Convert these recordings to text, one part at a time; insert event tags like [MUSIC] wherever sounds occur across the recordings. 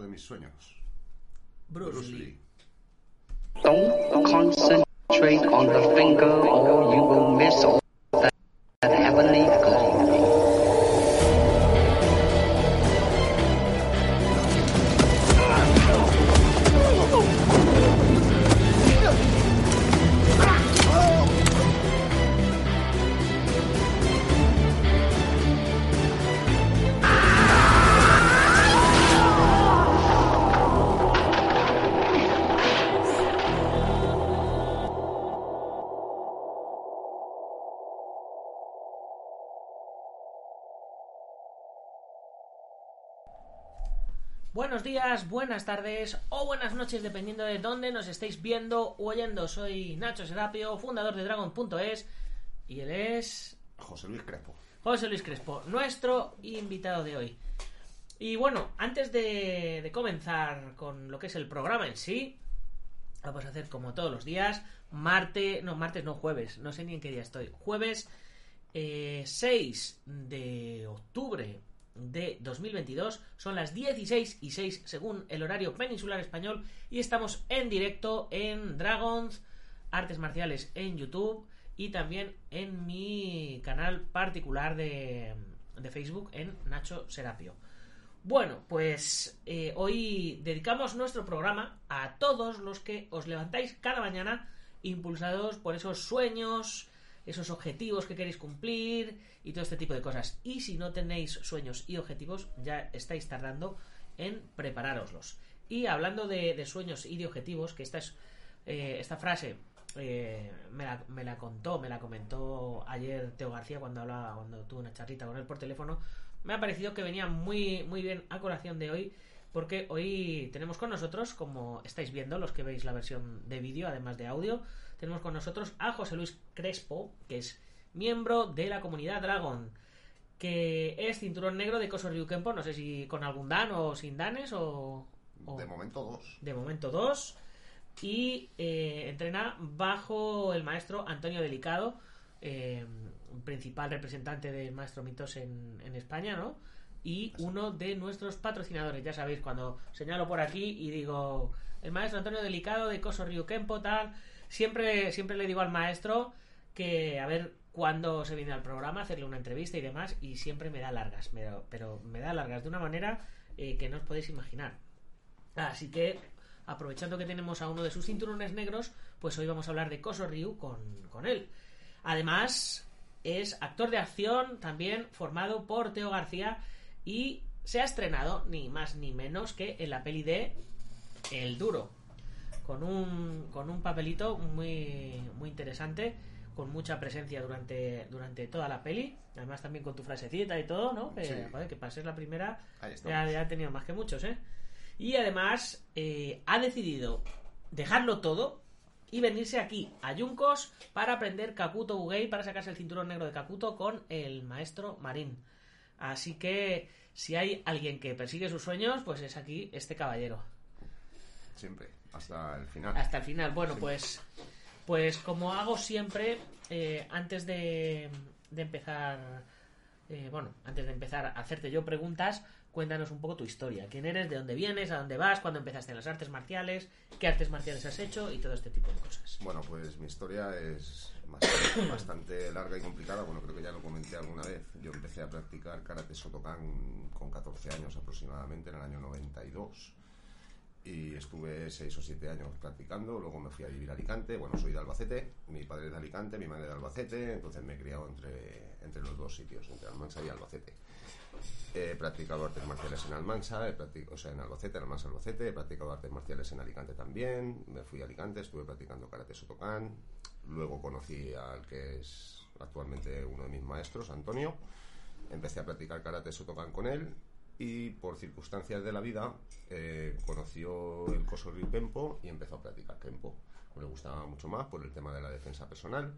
de mis sueños. Bruce, Bruce Lee. Don't concentrate on the finger or you will miss all that, that heavenly glory. Días, buenas tardes o buenas noches, dependiendo de dónde nos estéis viendo o oyendo. Soy Nacho Serapio, fundador de Dragon.es y él es José Luis Crespo. José Luis Crespo, nuestro invitado de hoy. Y bueno, antes de, de comenzar con lo que es el programa en sí, vamos a hacer como todos los días, martes, no, martes no, jueves, no sé ni en qué día estoy, jueves eh, 6 de octubre de 2022, son las 16 y 6 según el horario peninsular español y estamos en directo en Dragons Artes Marciales en YouTube y también en mi canal particular de, de Facebook en Nacho Serapio. Bueno, pues eh, hoy dedicamos nuestro programa a todos los que os levantáis cada mañana impulsados por esos sueños, esos objetivos que queréis cumplir y todo este tipo de cosas. Y si no tenéis sueños y objetivos, ya estáis tardando en preparároslos. Y hablando de, de sueños y de objetivos, que esta es eh, esta frase eh, me, la, me la contó, me la comentó ayer Teo García cuando hablaba, cuando tuve una charlita con él por teléfono. Me ha parecido que venía muy, muy bien a colación de hoy, porque hoy tenemos con nosotros, como estáis viendo, los que veis la versión de vídeo, además de audio, tenemos con nosotros a José Luis Crespo, que es miembro de la comunidad Dragon, que es cinturón negro de Koso Ryukenpo, no sé si con algún dan o sin danes o... o- De momento dos. de momento dos y eh, entrena bajo el maestro Antonio Delicado eh, principal representante del maestro Mitos en, en España ¿no? y uno de nuestros patrocinadores ya sabéis cuando señalo por aquí y digo el maestro Antonio Delicado de Koso Ryukenpo tal siempre siempre le digo al maestro que a ver cuándo se viene al programa hacerle una entrevista y demás y siempre me da largas pero, pero me da largas de una manera eh, que no os podéis imaginar Así que, aprovechando que tenemos a uno de sus cinturones negros, pues hoy vamos a hablar de Koso Ryu con, con él. Además, es actor de acción, también formado por Teo García, y se ha estrenado ni más ni menos que en la peli de El Duro, con un, con un papelito muy, muy interesante, con mucha presencia durante, durante toda la peli, además también con tu frasecita y todo, ¿no? Que, Sí. joder, que para ser la primera ya, ha tenido más que muchos, ¿eh? Y además eh, ha decidido dejarlo todo y venirse aquí a Yuncos para aprender Kakuto Ugei para sacarse el cinturón negro de Kakuto con el maestro Marín. Así que si hay alguien que persigue sus sueños, pues es aquí este caballero. Siempre. Hasta el final. Hasta el final. Bueno, Sí. pues, pues como hago siempre, eh, antes de, de empezar, eh, bueno, antes de empezar a hacerte yo preguntas, cuéntanos un poco tu historia. ¿Quién eres? ¿De dónde vienes? ¿A dónde vas? ¿Cuándo empezaste en las artes marciales? ¿Qué artes marciales has hecho? Y todo este tipo de cosas. Bueno, pues mi historia es bastante, [COUGHS] bastante larga y complicada. Bueno, creo que ya lo comenté alguna vez. Yo empecé a practicar karate Shotokan con 14 años aproximadamente, en el año 92. Y estuve 6 o 7 años practicando. Luego me fui a vivir a Alicante. Bueno, soy de Albacete. Mi padre es de Alicante, mi madre de Albacete. Entonces me he criado entre, entre los dos sitios, entre Almansa y Albacete. He practicado artes marciales en Almansa, he practic- o sea, en Albacete, Almansa, Albacete. He practicado artes marciales en Alicante también. Me fui a Alicante, estuve practicando karate Shotokan. Luego conocí al que es actualmente uno de mis maestros, Antonio. Empecé a practicar karate Shotokan con él y por circunstancias de la vida eh, conoció el Koso Ryu Kempo y empezó a practicar Kempo. Me gustaba mucho más por el tema de la defensa personal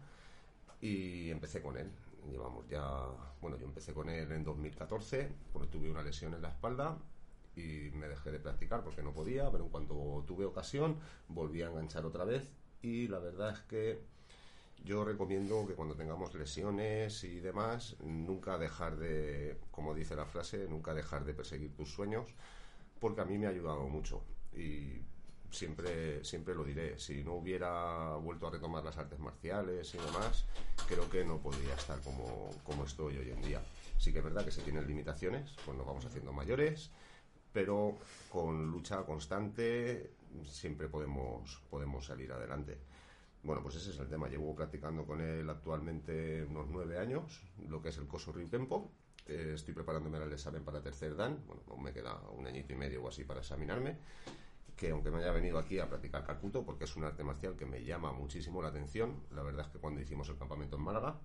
y empecé con él. Llevamos ya, bueno, yo empecé con él en 2014 porque tuve una lesión en la espalda y me dejé de practicar porque no podía, pero en cuanto tuve ocasión volví a enganchar otra vez y la verdad es que yo recomiendo que cuando tengamos lesiones y demás, nunca dejar de, como dice la frase, nunca dejar de perseguir tus sueños, porque a mí me ha ayudado mucho. Y siempre, siempre lo diré, si no hubiera vuelto a retomar las artes marciales y demás, creo que no podría estar como, como estoy hoy en día. Sí que es verdad que se tienen limitaciones, pues nos vamos haciendo mayores, pero con lucha constante siempre podemos, podemos salir adelante. Bueno, pues ese es el tema. Llevo practicando con él actualmente unos nueve años, lo que es el Koso Ryu Kempo. Eh, estoy preparándome al examen para tercer dan. Bueno, aún me queda un añito y medio o así para examinarme. Que aunque me haya venido aquí a practicar Kakuto, porque es un arte marcial que me llama muchísimo la atención, la verdad es que cuando hicimos el campamento en Málaga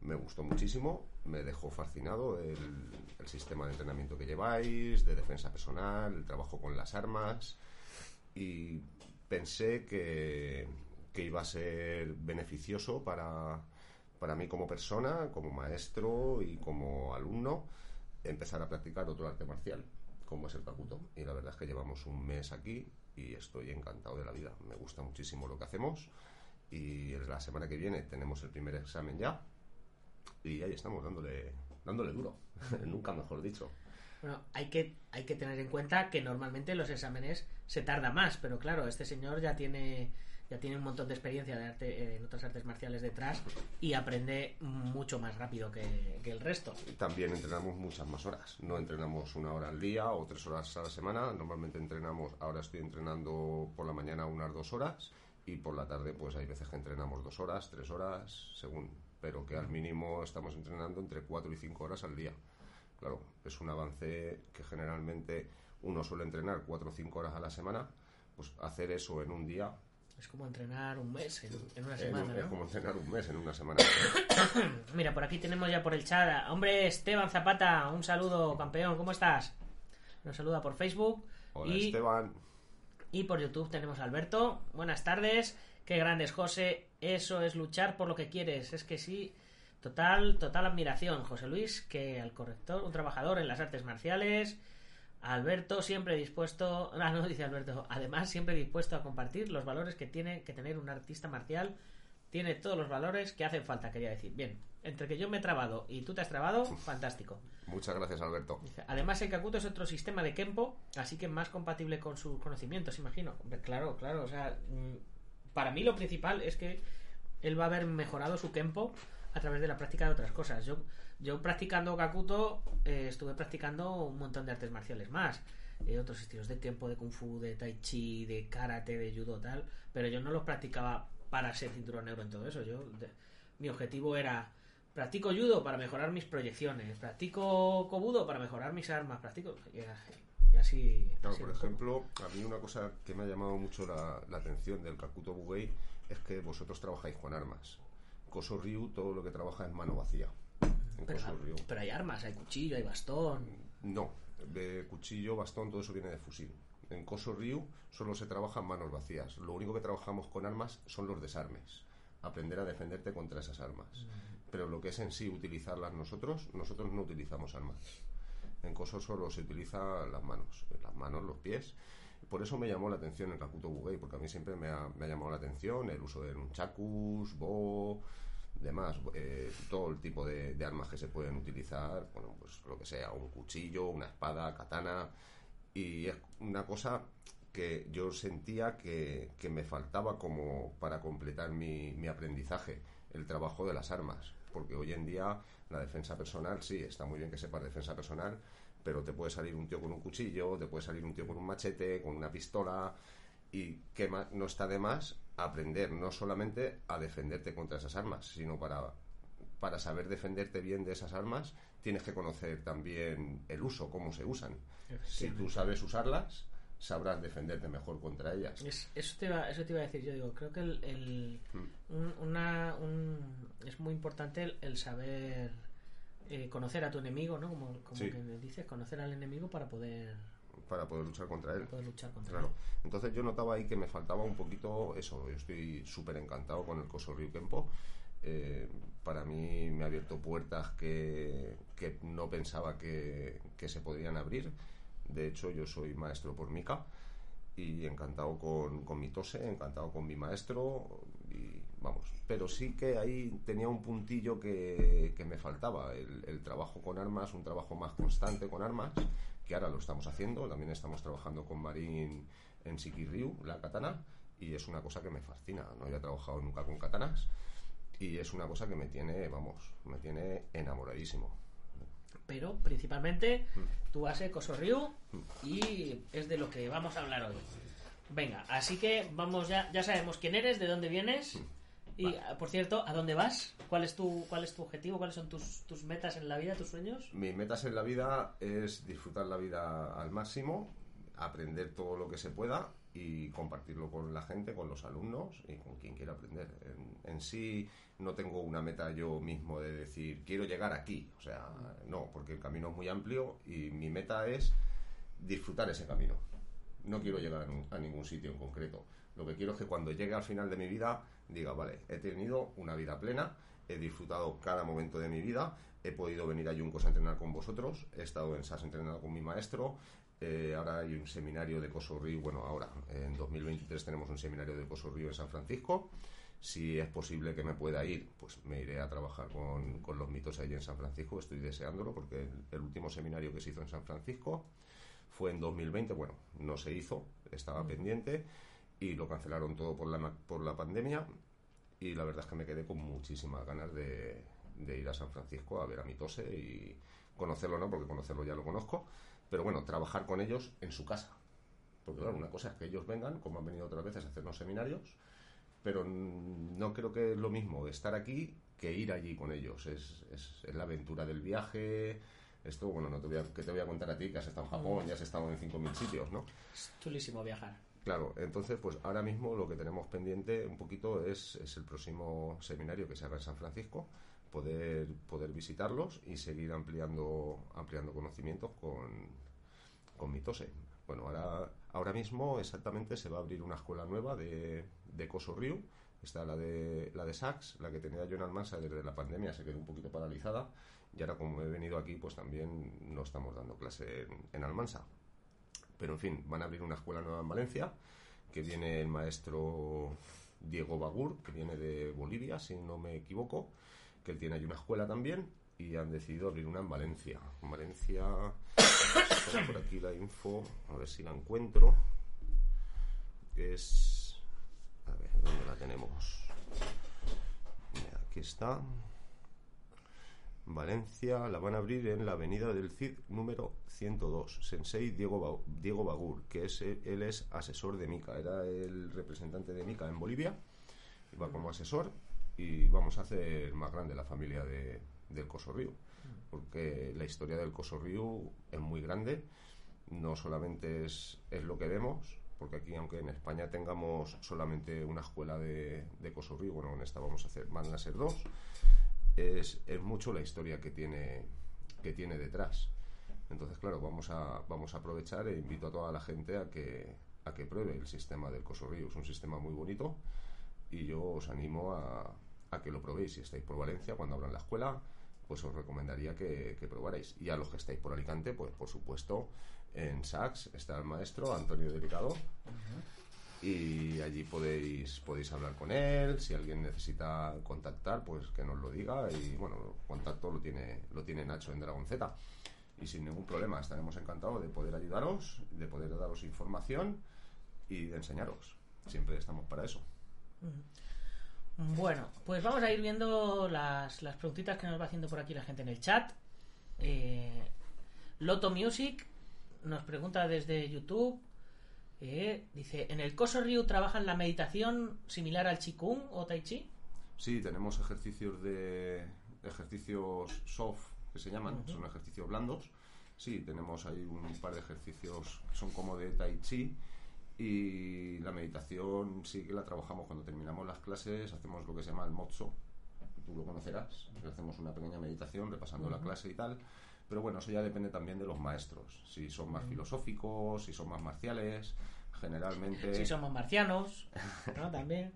me gustó muchísimo, me dejó fascinado el, el sistema de entrenamiento que lleváis, de defensa personal, el trabajo con las armas y pensé que, que iba a ser beneficioso para, para mí como persona, como maestro y como alumno, empezar a practicar otro arte marcial, como es el Kakuto. Y la verdad es que llevamos un mes aquí y estoy encantado de la vida. Me gusta muchísimo lo que hacemos y la semana que viene tenemos el primer examen ya y ahí estamos dándole, dándole duro, [LAUGHS] nunca mejor dicho. Bueno, hay que, hay que tener en cuenta que normalmente los exámenes se tarda más, pero claro, este señor ya tiene ya tiene un montón de experiencia de arte, eh, en otras artes marciales detrás y aprende mucho más rápido que, que el resto. También entrenamos muchas más horas. No entrenamos una hora al día o tres horas a la semana. Normalmente entrenamos, ahora estoy entrenando por la mañana unas dos horas y por la tarde pues hay veces que entrenamos dos horas, tres horas, según. Pero que al mínimo estamos entrenando entre cuatro y cinco horas al día. Claro, es un avance que generalmente uno suele entrenar cuatro o cinco horas a la semana. Pues hacer eso en un día Es como entrenar un mes en, en una en semana, es como entrenar un mes en una semana. [COUGHS] [COUGHS] Mira, por aquí tenemos ya por el chat. Hombre, Esteban Zapata, un saludo, campeón, ¿cómo estás? Nos saluda por Facebook. Hola y, Esteban. y por YouTube tenemos a Alberto. Buenas tardes. Qué grandes, José. Eso es luchar por lo que quieres. Es que sí. Total, total admiración, José Luis, que al corrector, un trabajador en las artes marciales. Alberto siempre dispuesto, [LAUGHS] ah, no dice Alberto, además siempre dispuesto a compartir los valores que tiene que tener un artista marcial. Tiene todos los valores que hacen falta, quería decir. Bien, entre que yo me he trabado y tú te has trabado, fantástico. Muchas gracias Alberto. Además, el Kakuto es otro sistema de Kempo, así que más compatible con sus conocimientos, imagino. Claro, claro, o sea, mm, para mí lo principal es que él va a haber mejorado su Kempo a través de la práctica de otras cosas. Yo, yo practicando Kakuto eh, estuve practicando un montón de artes marciales más. eh, otros estilos de Kempo, de Kung Fu, de Tai Chi, de Karate, de Judo, tal. Pero yo no los practicaba para ser cinturón negro en todo eso. Yo, de- mi objetivo era practico judo para mejorar mis proyecciones, practico kobudo para mejorar mis armas, practico y, así. Claro, así por ejemplo, a mí una cosa que me ha llamado mucho la, la atención del Kakuto Bugei es que vosotros trabajáis con armas. Koso Ryu todo lo que trabaja es mano vacía. Pero, hay armas, hay cuchillo, hay bastón. No, de cuchillo, bastón, todo eso viene de fusil. En Koso Ryu solo se trabajan manos vacías. Lo único que trabajamos con armas son los desarmes. Aprender a defenderte contra esas armas. Pero lo que es en sí utilizarlas nosotros, nosotros no utilizamos armas. En Koso solo se utiliza las manos, las manos, los pies. Por eso me llamó la atención el Kakuto Bugei, porque a mí siempre me ha, me ha llamado la atención el uso de nunchakus, bo, demás, eh, todo el tipo de, armas que se pueden utilizar, bueno, pues lo que sea, un cuchillo, una espada, katana, y es una cosa que yo sentía que, que me faltaba como para completar mi, mi aprendizaje, el trabajo de las armas, porque hoy en día la defensa personal, sí, está muy bien que sepas defensa personal, pero te puede salir un tío con un cuchillo, te puede salir un tío con un machete, con una pistola, y que no está de más aprender no solamente a defenderte contra esas armas, sino para, para saber defenderte bien de esas armas, tienes que conocer también el uso, cómo se usan. Si tú sabes usarlas, sabrás defenderte mejor contra ellas. Es- eso, te iba, eso te iba a decir yo, digo, creo que el, el- Mm. un- una, un- es muy importante el, el saber eh, conocer a tu enemigo, ¿no? Como, como Sí. que dices, conocer al enemigo para poder, para poder luchar contra él. poder luchar contra Claro. él. Entonces yo notaba ahí que me faltaba un poquito eso. Yo estoy súper encantado con el Koso Ryu Kempo. Eh, para mí me ha abierto puertas que, que no pensaba que, que se podrían abrir. De hecho, yo soy maestro por Mika y encantado con, con mi tose, encantado con mi maestro y vamos. Pero sí que ahí tenía un puntillo que, que me faltaba, el, el trabajo con armas, un trabajo más constante con armas, que ahora lo estamos haciendo, también estamos trabajando con Marín en Sikiryu, la katana, y es una cosa que me fascina, no había trabajado nunca con katanas, y es una cosa que me tiene, vamos, me tiene enamoradísimo. Pero principalmente tú haces Koso Ryu y es de lo que vamos a hablar hoy. Venga, así que vamos ya, ya sabemos quién eres, de dónde vienes y ah, por cierto, ¿a dónde vas? ¿Cuál es tu, cuál es tu objetivo? ¿Cuáles son tus, tus metas en la vida, tus sueños? Mis metas en la vida es disfrutar la vida al máximo, aprender todo lo que se pueda y compartirlo con la gente, con los alumnos y con quien quiera aprender. En, en sí no tengo una meta yo mismo de decir quiero llegar aquí, o sea, no, porque el camino es muy amplio y mi meta es disfrutar ese camino. No quiero llegar a, a ningún sitio en concreto. Lo que quiero es que cuando llegue al final de mi vida diga, vale, he tenido una vida plena, he disfrutado cada momento de mi vida, he podido venir a Yuncos a entrenar con vosotros, he estado en SAS entrenando con mi maestro, eh, ahora hay un seminario de Coso Río, bueno, ahora, en 2023 tenemos un seminario de Coso Río en San Francisco. Si es posible que me pueda ir, pues me iré a trabajar con, con los mitos allí en San Francisco, estoy deseándolo porque el, el último seminario que se hizo en San Francisco fue en 2020, bueno, no se hizo, estaba pendiente y lo cancelaron todo por la, por la pandemia y la verdad es que me quedé con muchísimas ganas de, de ir a San Francisco a ver a Mitose y conocerlo no, porque conocerlo ya lo conozco, pero bueno, trabajar con ellos en su casa. Porque claro, una cosa es que ellos vengan, como han venido otras veces a hacernos seminarios, pero no creo que es lo mismo estar aquí que ir allí con ellos. Es, es, es la aventura del viaje. Esto, bueno, no te voy a, que te voy a contar a ti que has estado en Japón y has estado en 5.000 sitios, ¿no? Es chulísimo viajar. Claro, entonces pues ahora mismo lo que tenemos pendiente un poquito es, es el próximo seminario que se haga en San Francisco, poder, poder visitarlos y seguir ampliando, ampliando conocimientos con, con Mitose. Bueno, ahora, ahora mismo exactamente se va a abrir una escuela nueva de, de Koso Ryu. Está la de, la de Sax, la que tenía yo en Almansa desde la pandemia, se quedó un poquito paralizada. Y ahora como he venido aquí, pues también no estamos dando clase en, en Almansa. Pero en fin, van a abrir una escuela nueva en Valencia, que viene el maestro Diego Bagur, que viene de Bolivia, si no me equivoco, que él tiene ahí una escuela también, y han decidido abrir una en Valencia. En Valencia, [COUGHS] por aquí la info, a ver si la encuentro, es... A ver, ¿dónde la tenemos? Aquí está. Valencia la van a abrir en la avenida del CID número 102. Sensei Diego, Ba- Diego Bagur, que es, él es asesor de Mica, era el representante de Mica en Bolivia, iba como asesor y vamos a hacer más grande la familia de, del Coso Río, porque la historia del Coso Río es muy grande, no solamente es, es lo que vemos, porque aquí aunque en España tengamos solamente una escuela de, de Coso Río, bueno, en esta vamos a hacer, van a ser dos, es, es mucho la historia que tiene, que tiene detrás. Entonces, claro, vamos a, vamos a aprovechar e invito a toda la gente a que, a que pruebe el sistema del Coso Río. Es un sistema muy bonito y yo os animo a, a que lo probéis. Si estáis por Valencia, cuando abran la escuela, pues os recomendaría que, que. Y a los que estáis por Alicante, pues por supuesto, en Sax está el maestro Antonio Delicado y allí podéis podéis hablar con él. Si alguien necesita contactar pues que nos lo diga. Y bueno contacto lo tiene lo tiene Nacho en Dragon Z. Y sin ningún problema estaremos encantados de poder ayudaros de poder daros información y de enseñaros. Siempre estamos para eso. Bueno, pues vamos a ir viendo las, las preguntitas que nos va haciendo por aquí la gente en el chat. Eh, Loto Music nos pregunta desde YouTube. Eh, dice, ¿en el Koso Ryu trabajan la meditación similar al Qigong o Tai Chi? Sí, tenemos ejercicios de ejercicios soft que se llaman, son ejercicios blandos. Sí, tenemos ahí un par de ejercicios que son como de tai chi y la meditación sí que la trabajamos cuando terminamos las clases, hacemos lo que se llama el mozo. Tú lo conocerás, hacemos una pequeña meditación repasando la clase y tal. Pero bueno, eso ya depende también de los maestros. Si son más filosóficos, si son más marciales, generalmente... Si somos marcianos, ¿no? [LAUGHS] También.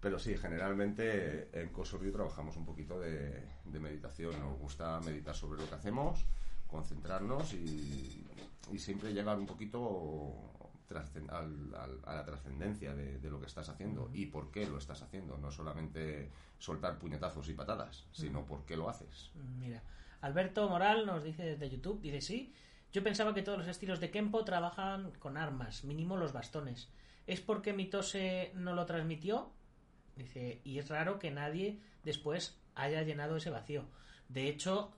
Pero sí, generalmente en Cosorrio trabajamos un poquito de, de meditación. Nos gusta meditar sobre lo que hacemos, concentrarnos y, y siempre llegar un poquito trascen- al- al- a la trascendencia de, de lo que estás haciendo y por qué lo estás haciendo. No solamente soltar puñetazos y patadas, sino por qué lo haces. Mira, Alberto Moral nos dice desde YouTube, dice sí, yo pensaba que todos los estilos de Kempo trabajan con armas, mínimo los bastones. ¿Es porque Mitose no lo transmitió? Dice, y es raro que nadie después haya llenado ese vacío. De hecho,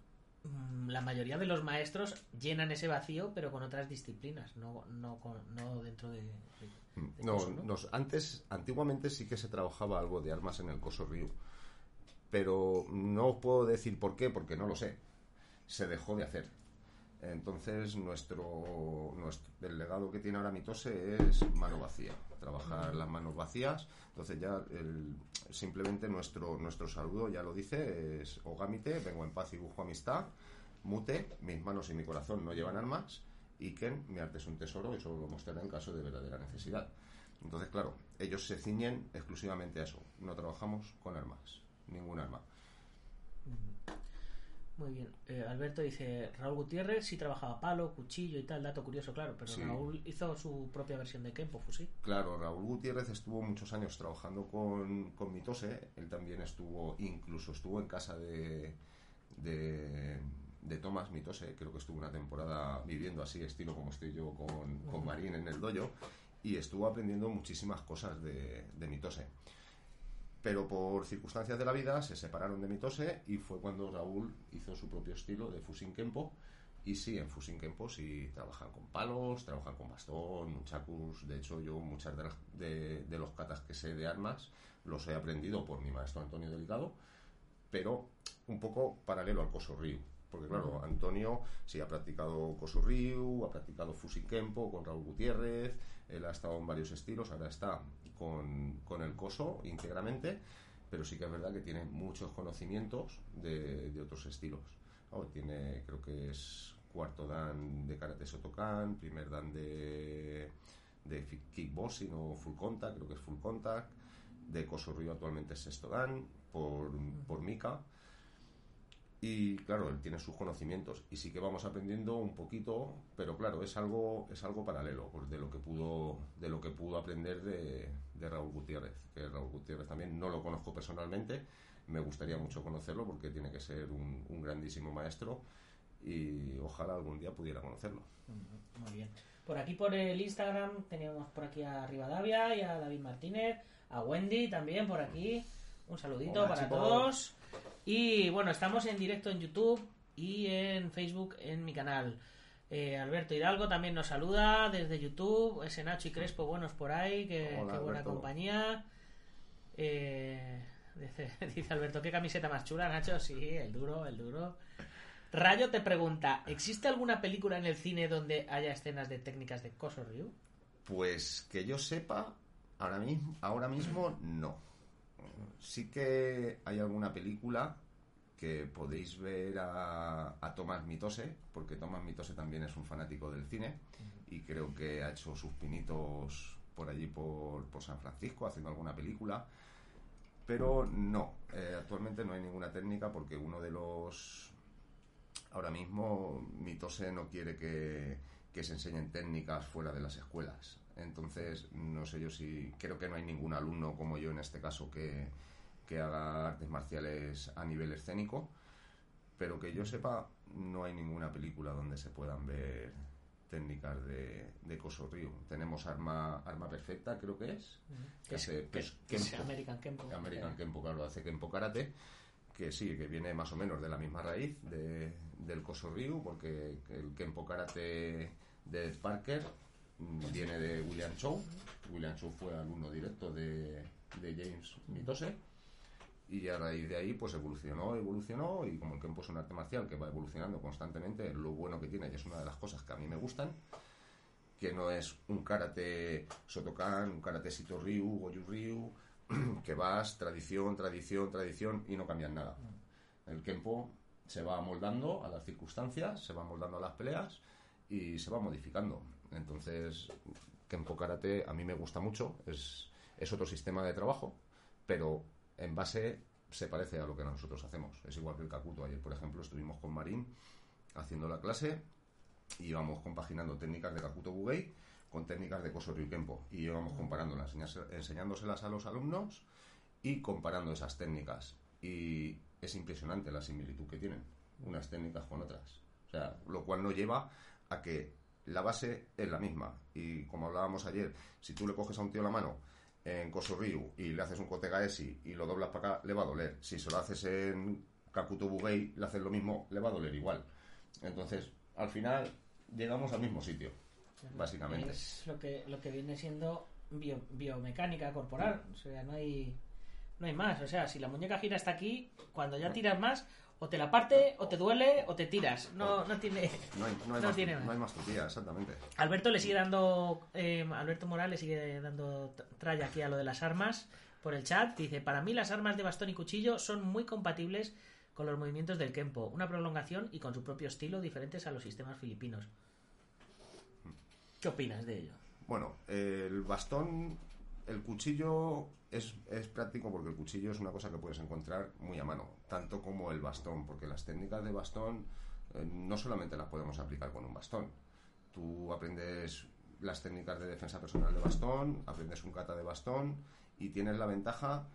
mm, la mayoría de los maestros llenan ese vacío, pero con otras disciplinas, no, no, con- no dentro de... de- de No, Koso, ¿no? nos- antes, antiguamente sí que se trabajaba algo de armas en el Coso Ryu, pero no puedo decir por qué, porque no lo sé. Se dejó de hacer. Entonces, nuestro, nuestro el legado que tiene ahora Mitose es mano vacía, trabajar las manos vacías. Entonces, ya el- simplemente nuestro, nuestro saludo ya lo dice: es Ogamite, vengo en paz y busco amistad. Mute, mis manos y mi corazón no llevan armas. Y Ken, mi arte es un tesoro y solo lo mostraré en caso de verdadera necesidad. Entonces, claro, ellos se ciñen exclusivamente a eso. No trabajamos con armas, ningún arma. Muy bien. Eh, Alberto dice, Raúl Gutiérrez sí trabajaba palo, cuchillo y tal, dato curioso, claro, pero Sí. Raúl hizo su propia versión de Kempo, fusil. Claro, Raúl Gutiérrez estuvo muchos años trabajando con, con Mitose. Él también estuvo, incluso estuvo en casa de, de, de Tomás Mitose. Creo que estuvo una temporada viviendo así, estilo como estoy yo con, con Marín en el dojo. Y estuvo aprendiendo muchísimas cosas de, de Mitose. Pero por circunstancias de la vida se separaron de Mitose y fue cuando Raúl hizo su propio estilo de Fusin Kempo. Y sí, en Fusin Kempo sí trabajan con palos, trabajan con bastón, nunchakus. De hecho, yo muchas de, las- de- de los katas que sé de armas los he aprendido por mi maestro Antonio Delicado, pero un poco paralelo al Koso Ryu. Porque claro, Antonio sí ha practicado Koso Ryu, ha practicado Fusin Kempo con Raúl Gutiérrez, él ha estado en varios estilos, ahora está con, con el Koso íntegramente, pero sí que es verdad que tiene muchos conocimientos de, de otros estilos. ¿no? Tiene, creo que es cuarto dan de Karate Shotokan, primer dan de, de kickboxing o full contact, creo que es full contact, de Koso Ryu actualmente es sexto dan, por, por Mika. Y claro, él tiene sus conocimientos y sí que vamos aprendiendo un poquito, pero claro, es algo es algo paralelo pues, de lo que pudo de lo que pudo aprender de, de Raúl Gutiérrez, que Raúl Gutiérrez también no lo conozco personalmente, me gustaría mucho conocerlo porque tiene que ser un, un grandísimo maestro y ojalá algún día pudiera conocerlo. Muy bien. Por aquí por el Instagram teníamos por aquí a Rivadavia y a David Martínez, a Wendy también por aquí. Un saludito Hola, para chicos. todos. Y bueno, estamos en directo en YouTube y en Facebook en mi canal. Eh, Alberto Hidalgo también nos saluda desde YouTube. Ese Nacho y Crespo, buenos por ahí. Que, Hola, qué buena Alberto. compañía. Eh, dice, [LAUGHS] dice Alberto, ¿qué camiseta más chula, Nacho? Sí, el duro, el duro. Rayo te pregunta, ¿existe alguna película en el cine donde haya escenas de técnicas de Koso Ryu? Pues que yo sepa, ahora mismo, ahora mismo no. Sí que hay alguna película que podéis ver a, Tomás Mitose, porque Tomás Mitose también es un fanático del cine y creo que ha hecho sus pinitos por allí, por, por San Francisco, haciendo alguna película. Pero no, eh, actualmente no hay ninguna técnica porque uno de los... Ahora mismo Mitose no quiere que, que se enseñen técnicas fuera de las escuelas. Entonces, no sé yo si... Creo que no hay ningún alumno como yo en este caso que, que haga artes marciales a nivel escénico. Pero que yo sepa, no hay ninguna película donde se puedan ver técnicas de, de Koso Ryu. Tenemos Arma, Arma Perfecta, creo que es. que Es- hace- que es es- que es Kenpo. American Kenpo. American Kenpo, claro, hace Kenpo Karate, que sí, que viene más o menos de la misma raíz de, del Koso Ryu, porque el Kenpo Karate de Ed Parker viene de William Chow. William Chow fue alumno directo de, de James Mitose. Y a raíz de ahí, pues evolucionó, evolucionó, y como el Kenpo es un arte marcial que va evolucionando constantemente, lo bueno que tiene, y es una de las cosas que a mí me gustan, que no es un karate Sotokan, un karate Sito Ryu, Goju Ryu, [CLEARS THROAT] que vas tradición, tradición, tradición y no cambian nada. El Kenpo se va amoldando a las circunstancias, se va amoldando a las peleas y se va modificando. Entonces, Kenpo Karate a mí me gusta mucho, es, es otro sistema de trabajo, pero en base se parece a lo que nosotros hacemos. Es igual que el Kakuto. Ayer, por ejemplo, estuvimos con Marín haciendo la clase y íbamos compaginando técnicas de Kakuto Bugei con técnicas de Koso Ryukempo y íbamos comparándolas, enseñándoselas a los alumnos y comparando esas técnicas. Y es impresionante la similitud que tienen unas técnicas con otras. Lo cual no lleva a que la base es la misma. Y como hablábamos ayer, si tú le coges a un tío la mano en Koso Ryu y le haces un Kotega Esi y lo doblas para acá, le va a doler. Si se lo haces en Kakuto Bugei, le haces lo mismo, le va a doler igual. Entonces, al final, llegamos al mismo sitio, básicamente. Es lo que, lo que viene siendo bio- biomecánica corporal. O sea, no hay, no hay más. O sea, si la muñeca gira hasta aquí, cuando ya tiras más, o te la parte, o te duele, o te tiras. No, no tiene. No hay, no hay No más, tiene no hay más tutía, exactamente. Alberto le sigue dando. eh, Alberto Morales sigue dando tralla aquí a lo de las armas por el chat. Dice: Para mí, las armas de bastón y cuchillo son muy compatibles con los movimientos del Kempo. Una prolongación y con su propio estilo diferentes a los sistemas filipinos. ¿Qué opinas de ello? Bueno, el bastón, el cuchillo es, es práctico porque el cuchillo es una cosa que puedes encontrar muy a mano, tanto como el bastón, porque las técnicas de bastón eh, no solamente las podemos aplicar con un bastón. Tú aprendes las técnicas de defensa personal de bastón, aprendes un kata de bastón y tienes la ventaja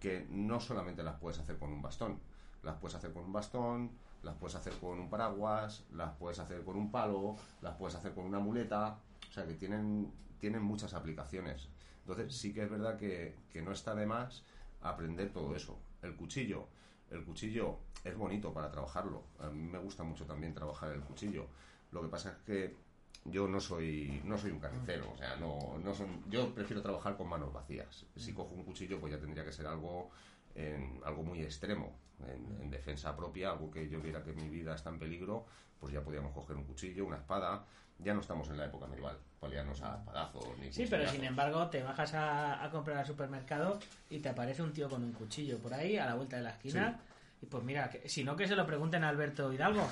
que no solamente las puedes hacer con un bastón, las puedes hacer con un bastón, las puedes hacer con un paraguas, las puedes hacer con un palo, las puedes hacer con una muleta, o sea que tienen, tienen muchas aplicaciones. Entonces sí que es verdad que, que no está de más aprender todo eso. El cuchillo, el cuchillo es bonito para trabajarlo. A mí me gusta mucho también trabajar el cuchillo. Lo que pasa es que yo no soy no soy un carnicero, o sea, no, no son, yo prefiero trabajar con manos vacías. Si cojo un cuchillo, pues ya tendría que ser algo en algo muy extremo, en, en defensa propia, algo que yo viera que mi vida está en peligro, pues ya podríamos coger un cuchillo, una espada. Ya no estamos en la época medieval, paliarnos a espadazos ni Sí, pero sin embargo, te bajas a, a comprar al supermercado y te aparece un tío con un cuchillo por ahí a la vuelta de la esquina. Y pues mira, que, si no que se lo pregunten a Alberto Hidalgo,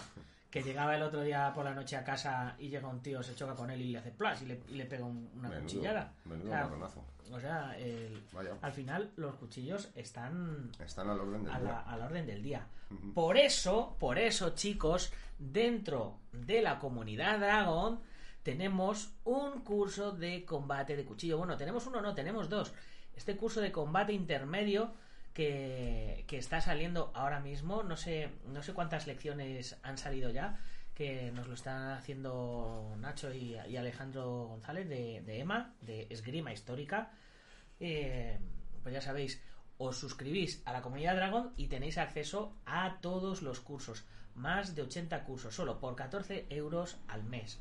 que llegaba el otro día por la noche a casa y llega un tío, se choca con él y le hace plas y le, y le pega un- una Menudo- cuchillada. menudo o sea, marronazo. o sea, el- Vaya. al final los cuchillos están Están al orden del a la, día. a la orden del día. Por eso, por eso, chicos, dentro de la comunidad Dragon tenemos un curso de combate de cuchillo. Bueno, tenemos uno, no, tenemos dos. Este curso de combate intermedio que, está saliendo ahora mismo, no sé, no sé cuántas lecciones han salido ya, que nos lo están haciendo Nacho y, y Alejandro González de, de EMA, de Esgrima Histórica. Eh, pues ya sabéis, os suscribís a la comunidad Dragon y tenéis acceso a todos los cursos. Más de 80 cursos, solo por 14 euros al mes.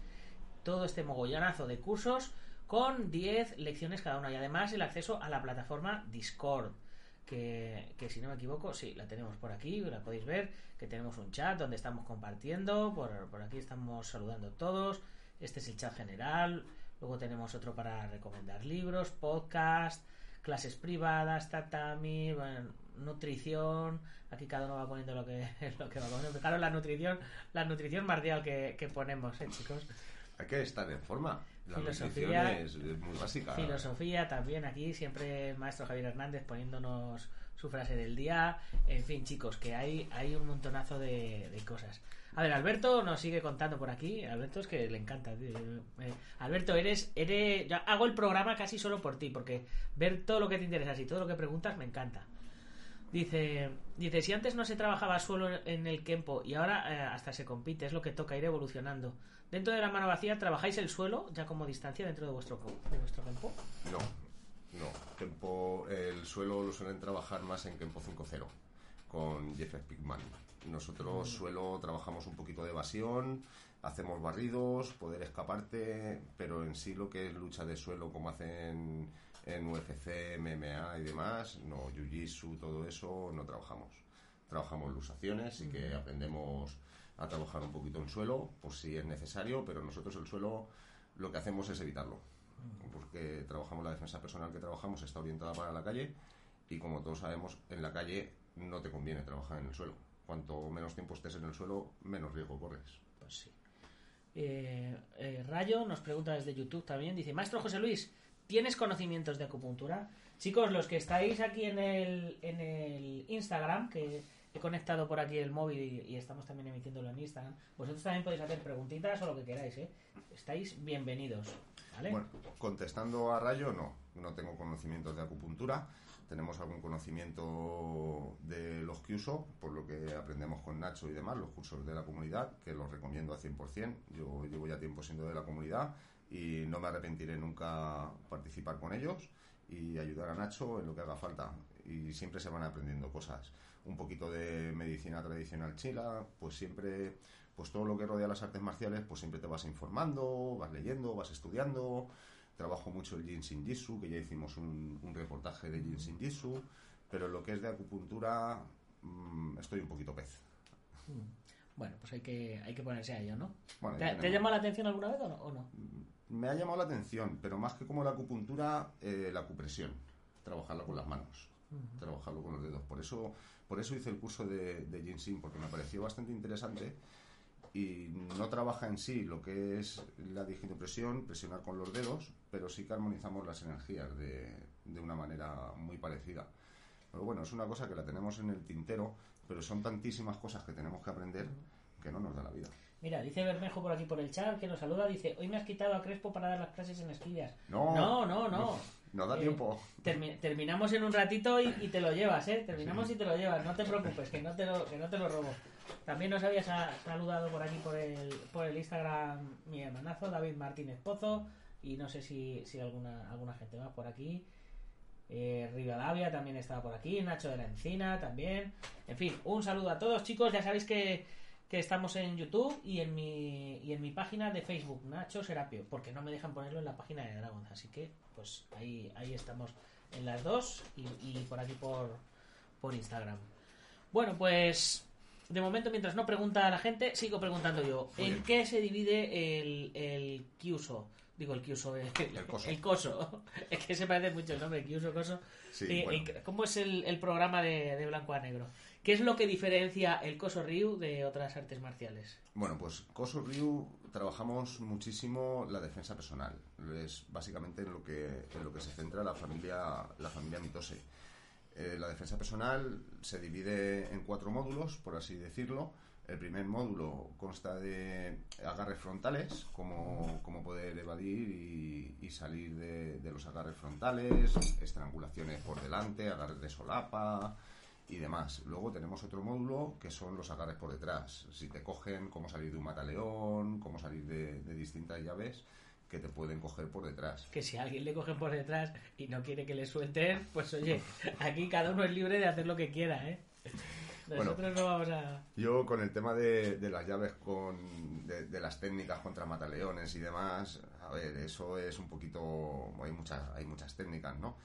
Todo este mogollonazo de cursos con 10 lecciones cada una y además el acceso a la plataforma Discord. Que, si no me equivoco, sí, la tenemos por aquí, la podéis ver, que tenemos un chat donde estamos compartiendo, por, por aquí estamos saludando todos, este es el chat general, luego tenemos otro para recomendar libros, podcast, clases privadas, tatami, bueno, nutrición, aquí cada uno va poniendo lo que, [LAUGHS] lo que va poniendo, claro, la nutrición, la nutrición marcial que, que ponemos, ¿eh, chicos? Hay que estar en forma. La Filosofía- es, es muy básica. Filosofía también aquí, siempre el maestro Javier Hernández poniéndonos su frase del día. En fin, chicos, que hay, hay un montonazo de, de cosas. A ver, Alberto nos sigue contando por aquí. Alberto es que le encanta. tío. Eh, Alberto, eres, eres. Yo hago el programa casi solo por ti, porque ver todo lo que te interesa y todo lo que preguntas me encanta. Dice, dice, si antes no se trabajaba suelo en el Kempo y ahora eh, hasta se compite, es lo que toca ir evolucionando. Dentro de la mano vacía, ¿trabajáis el suelo ya como distancia dentro de vuestro, de vuestro Kempo? No, no. Tempo, el suelo lo suelen trabajar más en Kempo 5.0 con Jeff Pigman. Nosotros suelo trabajamos un poquito de evasión, hacemos barridos, poder escaparte, pero en sí lo que es lucha de suelo como hacen en UFC, MMA y demás, no, Jiu-Jitsu, todo eso, no trabajamos. Trabajamos lusaciones y que aprendemos a trabajar un poquito en suelo, por si es necesario, pero nosotros el suelo lo que hacemos es evitarlo porque trabajamos la defensa personal que trabajamos está orientada para la calle y como todos sabemos en la calle no te conviene trabajar en el suelo cuanto menos tiempo estés en el suelo menos riesgo corres Pues sí. Eh, eh, Rayo nos pregunta desde YouTube también. Dice, Maestro José Luis, ¿tienes conocimientos de acupuntura? Chicos, los que estáis aquí en el, en el Instagram, que he conectado por aquí el móvil y, estamos también emitiéndolo en Instagram. Vosotros también podéis hacer preguntitas o lo que queráis, ¿eh? Estáis bienvenidos, ¿vale? Bueno, contestando a Rayo, no. No tengo conocimientos de acupuntura. Tenemos algún conocimiento de los que uso, por lo que aprendemos con Nacho y demás, los cursos de la comunidad, que los recomiendo al 100%. Yo llevo ya tiempo siendo de la comunidad y no me arrepentiré nunca participar con ellos y ayudar a Nacho en lo que haga falta. Y siempre se van aprendiendo cosas. Un poquito de medicina tradicional chila, pues siempre, pues todo lo que rodea las artes marciales, pues siempre te vas informando, vas leyendo, vas estudiando. Trabajo mucho el Jin Shin Jitsu, que ya hicimos un, un reportaje de Jin Shin Jitsu, pero lo que es de acupuntura, mm, estoy un poquito pez. Bueno, pues hay que, hay que ponerse a ello, ¿no? Bueno, ¿Te, te ha llamado la atención alguna vez o no? o no? Me ha llamado la atención, pero más que como la acupuntura, eh, la acupresión. Trabajarlo con las manos, trabajarlo con los dedos. Por eso, por eso hice el curso de, de Ginseng, porque me pareció bastante interesante y no trabaja en sí lo que es la digitopresión, presionar con los dedos, pero sí que armonizamos las energías de, de una manera muy parecida. Pero bueno, es una cosa que la tenemos en el tintero, pero son tantísimas cosas que tenemos que aprender que no nos da la vida. Mira, dice Bermejo por aquí por el chat que nos saluda. Dice: Hoy me has quitado a Crespo para dar las clases en esquillas. No, no, no. no. No da Eh, tiempo. termi- terminamos en un ratito y, y te lo llevas, ¿eh? Terminamos y te lo llevas. No te preocupes, que no te lo, que no te lo robo. También nos había sa- saludado por aquí por el, por el Instagram mi hermanazo, David Martínez Pozo. Y no sé si, si alguna, alguna gente más por aquí. Eh, Rivadavia también estaba por aquí, Nacho de la Encina también. En fin, un saludo a todos, chicos. Ya sabéis que, que estamos en YouTube y en mi y en mi página de Facebook, Nacho Serapio, porque no me dejan ponerlo en la página de Dragons. Así que, pues ahí, ahí estamos en las dos y, y por aquí por, por Instagram. Bueno, pues de momento, mientras no pregunta la gente, sigo preguntando yo. Muy ¿En bien. qué se divide el, el Kyuso? Digo, el Kyuso, el, El coso. el coso. [LAUGHS] Es que se parece mucho el nombre, Kyuso, coso. Sí, Eh, bueno. ¿Cómo es el, el programa de, de Blanco a Negro? ¿Qué es lo que diferencia el Coso Ryu de otras artes marciales? Bueno, pues Koso Ryu trabajamos muchísimo la defensa personal. Es básicamente en lo que, en lo que se centra la familia, la familia Mitose. Eh, la defensa personal se divide en cuatro módulos, por así decirlo. El primer módulo consta de agarres frontales, como, como poder evadir y, y salir de, de los agarres frontales, estrangulaciones por delante, agarres de solapa, y demás. Luego tenemos otro módulo que son los agarres por detrás. Si te cogen, cómo salir de un mataleón, cómo salir de, de distintas llaves que te pueden coger por detrás. Que si a alguien le cogen por detrás y no quiere que le suelten, pues oye, [LAUGHS] aquí cada uno es libre de hacer lo que quiera, ¿eh? Nosotros no vamos a... Yo con el tema de, de las llaves, con, de, de las técnicas contra mataleones y demás, a ver, eso es un poquito... Hay muchas, hay muchas técnicas, ¿no?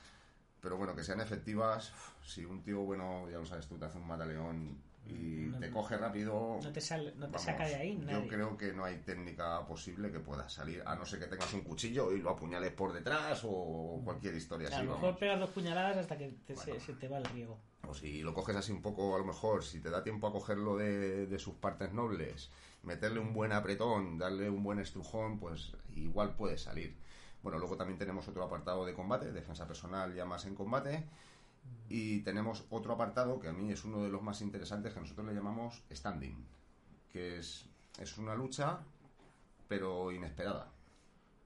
Pero bueno, que sean efectivas, si un tío, bueno, ya lo sabes tú, te hace un mataleón y No, te coge rápido... No te, sale, no te Vamos, saca de ahí nadie. Yo creo que no hay técnica posible que pueda salir, a no ser que tengas un cuchillo y lo apuñales por detrás o cualquier historia a así. lo mejor vamos. pegas dos puñaladas hasta que te- Bueno. se, se te va el riego. O si lo coges así un poco, a lo mejor, si te da tiempo a cogerlo de, de sus partes nobles, meterle un buen apretón, darle un buen estrujón, pues igual puede salir. Bueno, luego también tenemos otro apartado de combate, defensa personal ya más en combate. Y tenemos otro apartado que a mí es uno de los más interesantes que nosotros le llamamos standing, que es, es una lucha pero inesperada.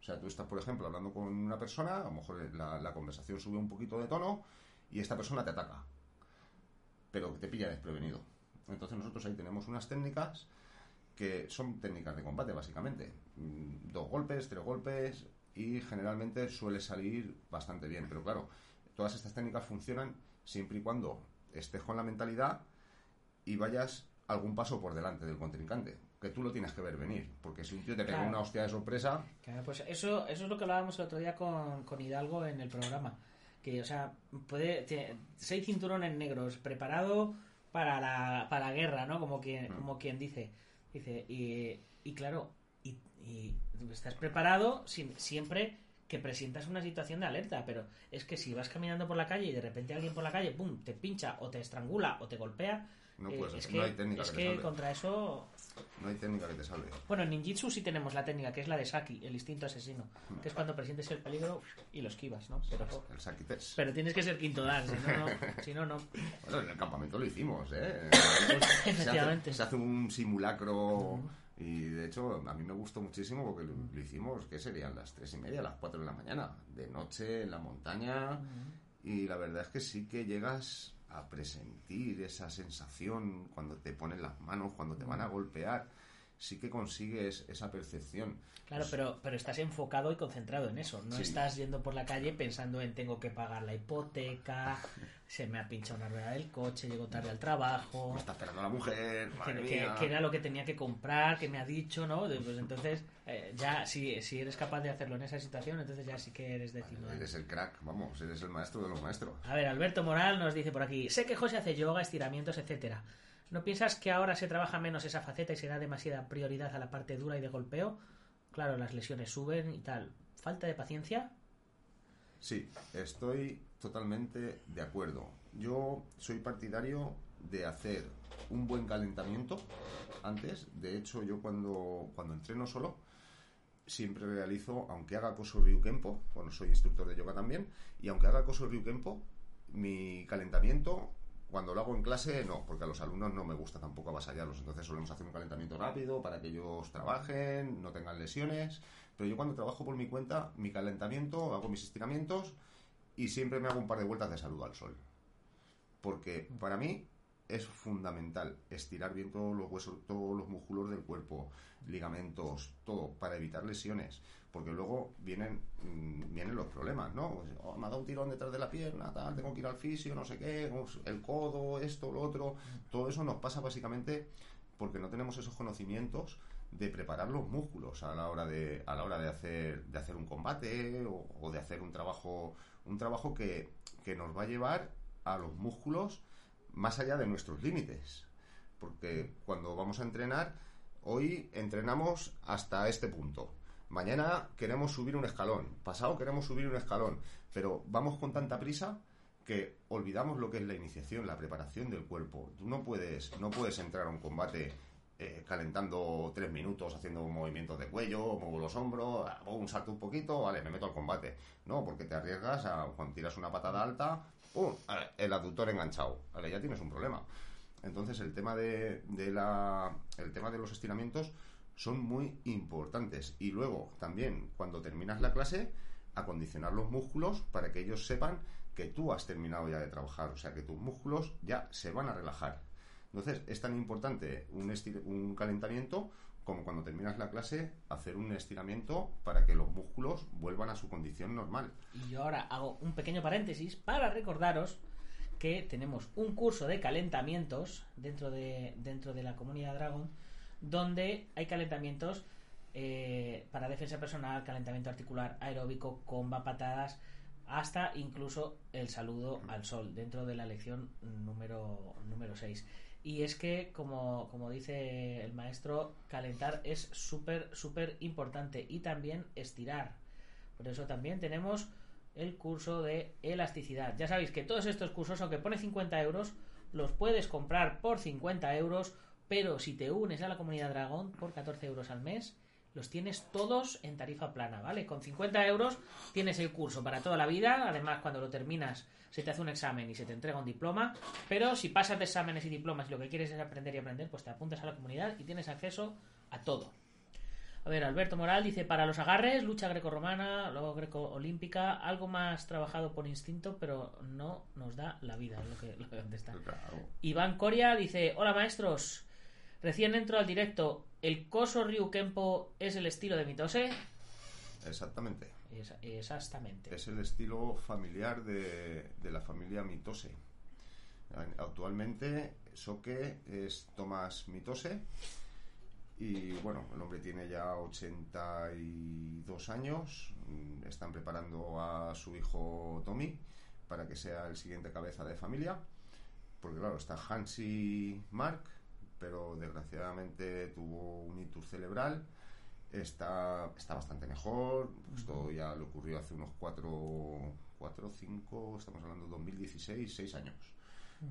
O sea, tú estás, por ejemplo, hablando con una persona, a lo mejor la, la conversación sube un poquito de tono y esta persona te ataca, pero te pilla desprevenido. Entonces nosotros ahí tenemos unas técnicas que son técnicas de combate, básicamente. Mm, Dos golpes, tres golpes y generalmente suele salir bastante bien. Pero claro, todas estas técnicas funcionan siempre y cuando estés con la mentalidad y vayas algún paso por delante del contrincante. Que tú lo tienes que ver venir. Porque si un tío te pega Claro. una hostia de sorpresa, Claro, pues eso, eso es lo que hablábamos el otro día con, con Hidalgo en el programa. Que, o sea, puede. tiene seis cinturones negros, preparado para la, para la guerra, ¿no? Como quien, como quien dice. Dice, y, y claro, y, estás preparado siempre que presientas una situación de alerta, pero es que si vas caminando por la calle y de repente alguien por la calle, pum, te pincha o te estrangula o te golpea, No eh, puedes es que, no hay técnica es que te que salve. contra eso... No hay técnica que te salve. Bueno, en ninjitsu sí tenemos la técnica, que es la de Saki, el instinto asesino, que es cuando presientes el peligro y lo esquivas, ¿no? Pero, El saquites. pero tienes que ser quinto dan, si no, no. [LAUGHS] Si no, no. Bueno, en el campamento lo hicimos, ¿eh? [LAUGHS] se, hace, Efectivamente. se hace un simulacro y de hecho a mí me gustó muchísimo porque lo, lo hicimos, ¿qué serían? Las tres y media, las cuatro de la mañana, de noche en la montaña. Y la verdad es que sí que llegas a presentir esa sensación cuando te ponen las manos, cuando te van a golpear, sí que consigues esa percepción. Claro, pero, pero estás enfocado y concentrado en eso. No Sí. estás yendo por la calle pensando en tengo que pagar la hipoteca, [LAUGHS] se me ha pinchado una rueda del coche, llego tarde al trabajo, Me está esperando la mujer, que, madre que- mía. que era lo que tenía que comprar, que me ha dicho, ¿no? Pues entonces, eh, ya, si, si eres capaz de hacerlo en esa situación, entonces ya sí que eres de cinco Eres el crack, vamos, eres el maestro de los maestros. A ver, Alberto Moral nos dice por aquí, sé que José hace yoga, estiramientos, etcétera. ¿No piensas que ahora se trabaja menos esa faceta y se da demasiada prioridad a la parte dura y de golpeo? Claro, las lesiones suben y tal. ¿Falta de paciencia? Sí, estoy totalmente de acuerdo. Yo soy partidario de hacer un buen calentamiento antes. De hecho, yo cuando, cuando entreno solo, siempre realizo, aunque haga Koso Ryukenpo, bueno, soy instructor de yoga también, y aunque haga Koso Ryukenpo, mi calentamiento, cuando lo hago en clase, no, porque a los alumnos no me gusta tampoco avasallarlos. Entonces solemos hacer un calentamiento rápido para que ellos trabajen, no tengan lesiones. Pero yo cuando trabajo por mi cuenta, mi calentamiento, hago mis estiramientos y siempre me hago un par de vueltas de saludo al sol. Porque para mí es fundamental estirar bien todos los huesos, todos los músculos del cuerpo, ligamentos, todo, para evitar lesiones. Porque luego vienen, mm, vienen los problemas, ¿no? Pues, oh, me ha dado un tirón detrás de la pierna, tal, tengo que ir al fisio, no sé qué, pues, el codo, esto, lo otro. Todo eso nos pasa básicamente porque no tenemos esos conocimientos de preparar los músculos a la hora de a la hora de hacer de hacer un combate o, o de hacer un trabajo un trabajo que, que nos va a llevar a los músculos más allá de nuestros límites porque cuando vamos a entrenar hoy entrenamos hasta este punto mañana queremos subir un escalón pasado queremos subir un escalón pero vamos con tanta prisa que olvidamos lo que es la iniciación, la preparación del cuerpo. Tú no puedes, no puedes entrar a un combate eh, calentando tres minutos, haciendo movimientos de cuello, muevo los hombros, hago un salto un poquito, vale, me meto al combate. No, porque te arriesgas a cuando tiras una patada alta, ¡pum! El aductor enganchado. Vale, ya tienes un problema. Entonces el tema de, de la, el tema de los estiramientos son muy importantes. Y luego también cuando terminas la clase, acondicionar los músculos para que ellos sepan que tú has terminado ya de trabajar, o sea que tus músculos ya se van a relajar. Entonces es tan importante un, un calentamiento como cuando terminas la clase hacer un estiramiento para que los músculos vuelvan a su condición normal. Y ahora hago un pequeño paréntesis para recordaros que tenemos un curso de calentamientos dentro de, dentro de la comunidad Dragon, donde hay calentamientos eh, para defensa personal, calentamiento articular, aeróbico, comba, patadas, hasta incluso el saludo al sol, dentro de la lección número, número 6. Y es que, como, como dice el maestro, calentar es súper, súper importante. Y también estirar. Por eso también tenemos el curso de elasticidad. Ya sabéis que todos estos cursos, aunque pone 50 euros, los puedes comprar por 50 euros, pero si te unes a la comunidad Dragón por 14 euros al mes, los tienes todos en tarifa plana, ¿vale? Con 50 euros tienes el curso para toda la vida, además cuando lo terminas se te hace un examen y se te entrega un diploma, pero si pasas de exámenes y diplomas y lo que quieres es aprender y aprender, pues te apuntas a la comunidad y tienes acceso a todo. A ver, Alberto Moral dice, para los agarres, lucha grecorromana, luego greco-olímpica, algo más trabajado por instinto, pero no nos da la vida, es lo que, lo que contesta. Claro. Iván Coria dice, hola maestros, recién entro al directo, ¿el Koso Ryu Kempo es el estilo de Mitose? Exactamente. Es- exactamente. Es el estilo familiar de, de la familia Mitose. Actualmente Soke es Tomás Mitose y bueno, el hombre tiene ya 82 años. Están preparando a su hijo Tommy para que sea el siguiente cabeza de familia. Porque claro, está Hansi Mark, pero desgraciadamente tuvo un ictus cerebral está, está bastante mejor. Esto ya le ocurrió hace unos cuatro, cuatro, cinco, estamos hablando de 2016, seis años.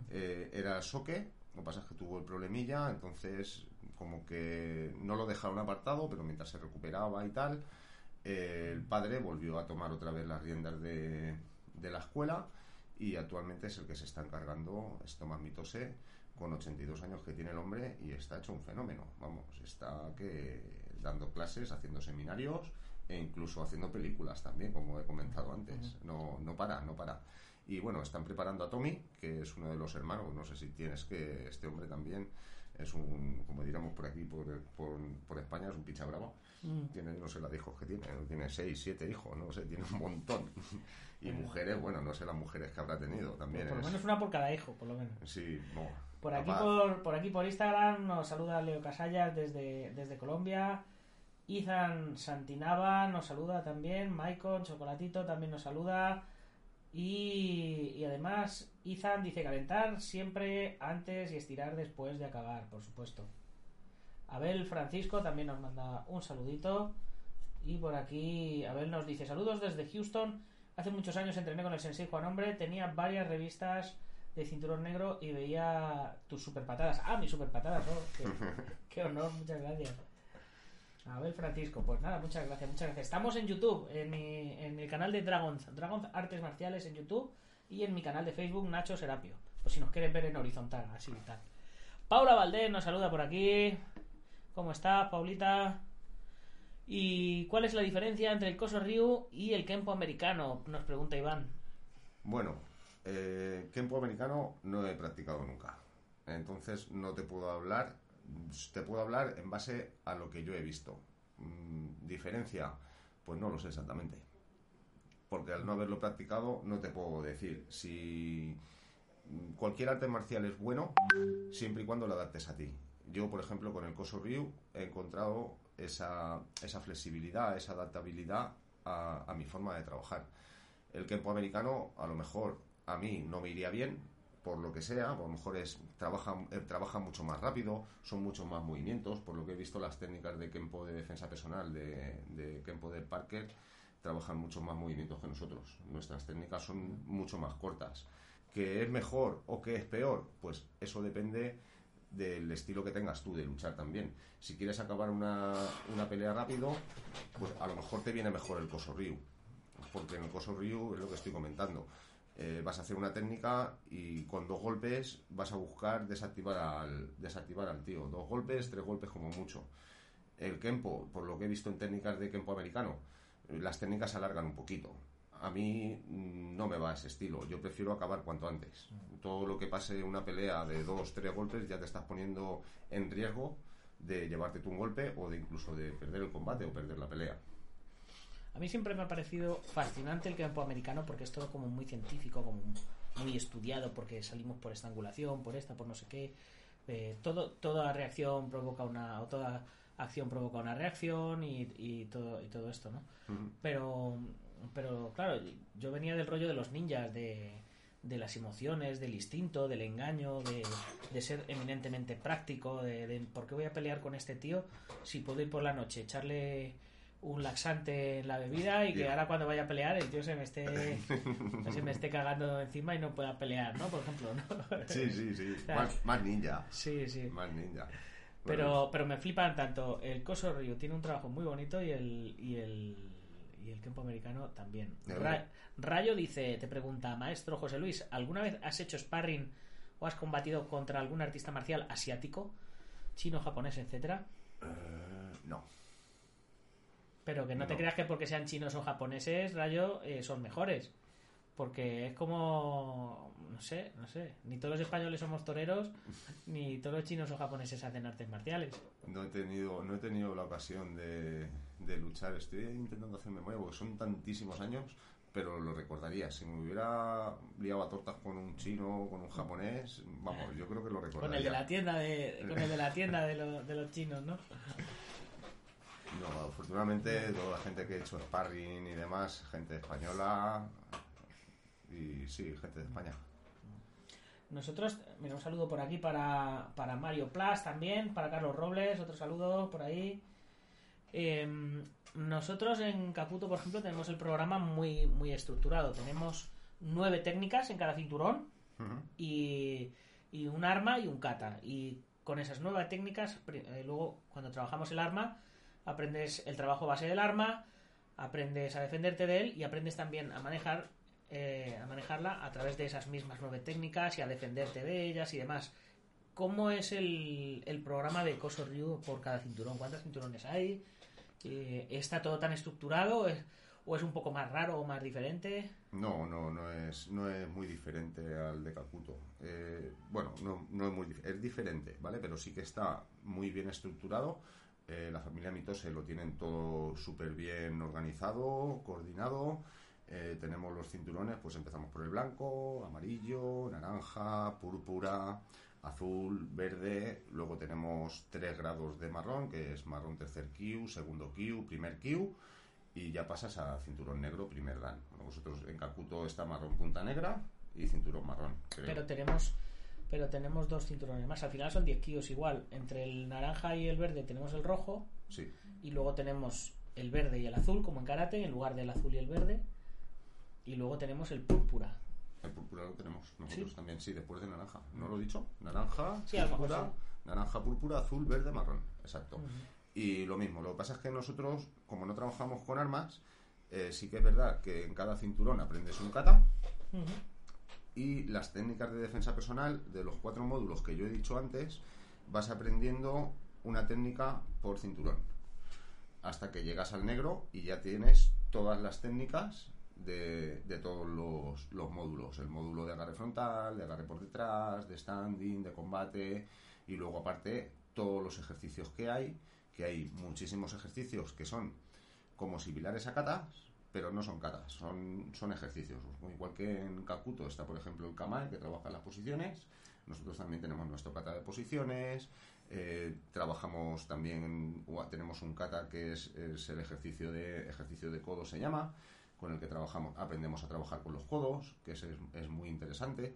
Eh, era Soque, lo que pasa es que tuvo el problemilla, entonces como que no lo dejaron apartado, pero mientras se recuperaba y tal, eh, el padre volvió a tomar otra vez las riendas de, de la escuela y actualmente es el que se está encargando, es Tomás Mitose, con 82 años que tiene el hombre y está hecho un fenómeno, vamos, está que dando clases, haciendo seminarios e incluso haciendo películas también, como he comentado antes, no, no para, no para. Y bueno, están preparando a Tommy, que es uno de los hermanos, no sé si tienes que este hombre también es un, como diríamos por aquí, por, por, por España, es un picha bravo. Tiene, no sé las hijos que tiene, tiene seis, siete hijos, no sé, tiene un montón. [LAUGHS] y mujeres, bueno, no sé las mujeres que habrá tenido también. Por lo es- menos una por cada hijo, por lo menos. Sí, no, Por aquí por, por aquí por Instagram nos saluda Leo Casallas desde, desde Colombia. Ethan Santinava nos saluda también. Maicon Chocolatito también nos saluda. Y, y además, Ethan dice calentar siempre antes y estirar después de acabar, por supuesto. Abel Francisco también nos manda un saludito. Y por aquí, Abel nos dice: Saludos desde Houston. Hace muchos años entrené con el Sensei Juan Hombre. Tenía varias revistas de cinturón negro y veía tus super patadas. Ah, mis super patadas, oh, qué, [LAUGHS] qué honor, muchas gracias. Abel Francisco, pues nada, muchas gracias, muchas gracias. Estamos en YouTube, en mi, en el canal de Dragons, Dragons Artes Marciales en YouTube y en mi canal de Facebook, Nacho Serapio. Pues si nos quieren ver en horizontal, así y tal. Paula Valdés nos saluda por aquí. ¿Cómo estás, Paulita? ¿Y cuál es la diferencia entre el Koso Ryu y el Kempo americano? Nos pregunta Iván. Bueno, eh, Kempo americano no he practicado nunca. Entonces no te puedo hablar. Te puedo hablar en base a lo que yo he visto. Mm, ¿Diferencia? Pues no lo sé exactamente. Porque al no haberlo practicado no te puedo decir si mm, cualquier arte marcial es bueno siempre y cuando lo adaptes a ti. Yo, por ejemplo, con el Koso Ryu he encontrado esa, flexibilidad, esa adaptabilidad a, a mi forma de trabajar. El Kempo americano, a lo mejor a mí no me iría bien, por lo que sea, a lo mejor es trabaja, eh, trabaja mucho más rápido, son muchos más movimientos, por lo que he visto las técnicas de Kempo de defensa personal, de, de Kempo de Parker, trabajan muchos más movimientos que nosotros. Nuestras técnicas son mucho más cortas. ¿Que es mejor o que es peor? Pues eso depende del estilo que tengas tú de luchar también. Si quieres acabar una, una pelea rápido, pues a lo mejor te viene mejor el Koso Ryu. Porque en el Koso Ryu es lo que estoy comentando. Eh, vas a hacer una técnica y con dos golpes vas a buscar desactivar al, desactivar al tío. Dos golpes, tres golpes como mucho. El Kempo, por lo que he visto en técnicas de Kempo americano, las técnicas se alargan un poquito. A mí mm, no me va ese estilo. Yo prefiero acabar cuanto antes. Todo lo que pase una pelea de dos, tres golpes ya te estás poniendo en riesgo de llevarte tú un golpe o de incluso de perder el combate o perder la pelea. A mí siempre me ha parecido fascinante el campo americano porque es todo como muy científico, como muy estudiado, porque salimos por estrangulación, por esta, por no sé qué. Eh, todo, toda reacción provoca una, o toda acción provoca una reacción y, y todo, y todo esto, ¿no? Pero, pero claro, yo venía del rollo de los ninjas, de, de las emociones, del instinto, del engaño, de, de ser eminentemente práctico, de, de por qué voy a pelear con este tío si puedo ir por la noche, echarle un laxante en la bebida y que ahora cuando vaya a pelear el tío se me esté [LAUGHS] se me esté cagando encima y no pueda pelear, ¿no? Por ejemplo, ¿no? Sí, sí, sí. [LAUGHS] sea, Más, más ninja. Sí, sí. Más ninja. Pero, pero me flipan tanto. El Coso Ryu tiene un trabajo muy bonito y el, y el, y el campo americano también. Ra-. Rayo dice, te pregunta, maestro José Luis, ¿alguna vez has hecho sparring o has combatido contra algún artista marcial asiático, chino, japonés, etcétera? Eh, no. Pero que no, te creas que porque sean chinos o japoneses, Rayo, eh, son mejores. Porque es como, no sé, no sé, ni todos los españoles somos toreros, [LAUGHS] ni todos los chinos o japoneses hacen artes marciales. No he tenido, no he tenido la ocasión de, de luchar. Estoy intentando hacer memoria porque son tantísimos años, pero lo recordaría. Si me hubiera liado a tortas con un chino o con un japonés, vamos, yo creo que lo recordaría. Con el de la tienda de, con el de la tienda de, lo- de los chinos, ¿no? [LAUGHS] No, afortunadamente toda la gente que he hecho sparring y demás, gente española y sí, gente de España. Nosotros, mira, un saludo por aquí para, para Mario Plus también, para Carlos Robles, otro saludo por ahí. Em, nosotros en Caputo, por ejemplo, tenemos el programa muy, muy estructurado. Tenemos nueve técnicas en cada cinturón y, y un arma y un kata. Y con esas nueve técnicas, eh, luego cuando trabajamos el arma, aprendes el trabajo base del arma, aprendes a defenderte de él y aprendes también a manejar eh, a manejarla a través de esas mismas nueve técnicas y a defenderte de ellas y demás. ¿Cómo es el, el programa de Koso Ryu por cada cinturón? ¿Cuántos cinturones hay? Eh, ¿Está todo tan estructurado? ¿Es- ¿O es un poco más raro o más diferente? No, no, no es, no es muy diferente al de Calcuto. Eh, bueno, no, no es muy es diferente, ¿vale? Pero sí que está muy bien estructurado. Eh, la familia Mitose lo tienen todo súper bien organizado, coordinado. Eh, tenemos los cinturones, pues empezamos por el blanco, amarillo, naranja, púrpura, azul, verde. Luego tenemos tres grados de marrón, que es marrón tercer Q, segundo Q, primer Q y ya pasas a cinturón negro, primer dan. Vosotros en Calcuto está marrón punta negra y cinturón marrón, creo. Pero tenemos pero tenemos dos cinturones más. Al final son 10 kilos igual. Entre el naranja y el verde tenemos el rojo Sí, y luego tenemos el verde y el azul como en karate en lugar del azul y el verde. Y luego tenemos el púrpura. el púrpura lo tenemos nosotros ¿Sí? también, sí, después de naranja. ¿No lo he dicho? Naranja, Sí, púrpura, naranja, púrpura, azul, verde, marrón. Exacto. Y lo mismo, lo que pasa es que nosotros, como no trabajamos con armas, eh, sí que es verdad que en cada cinturón aprendes un kata. Y las técnicas de defensa personal de los cuatro módulos que yo he dicho antes vas aprendiendo una técnica por cinturón hasta que llegas al negro y ya tienes todas las técnicas de, todos los, los módulos. El módulo de agarre frontal de agarre por detrás de standing de combate y luego aparte todos los ejercicios que hay que hay muchísimos ejercicios que son como similares a katas pero no son katas, son, son ejercicios. Igual que en Kakuto está, por ejemplo, el Kamae, que trabaja las posiciones. Nosotros también tenemos nuestro kata de posiciones. eh, trabajamos también, tenemos un kata que es, es el ejercicio de, ejercicio de codo, se llama, con el que trabajamos, aprendemos a trabajar con los codos, que es, es muy interesante.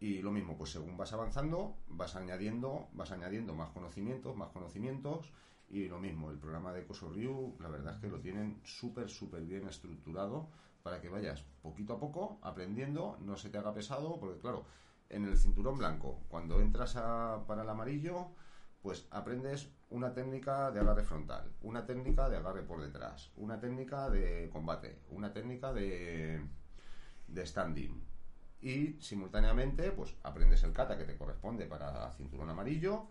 Y lo mismo, pues según vas avanzando, vas añadiendo, vas añadiendo más conocimientos, más conocimientos. Y lo mismo, el programa de Koso Ryu, la verdad es que lo tienen súper, súper bien estructurado para que vayas poquito a poco aprendiendo, no se te haga pesado, porque claro, en el cinturón blanco, cuando entras a- para el amarillo, pues aprendes una técnica de agarre frontal, una técnica de agarre por detrás, una técnica de combate, una técnica de, de standing. Y simultáneamente, pues aprendes el kata que te corresponde para cinturón amarillo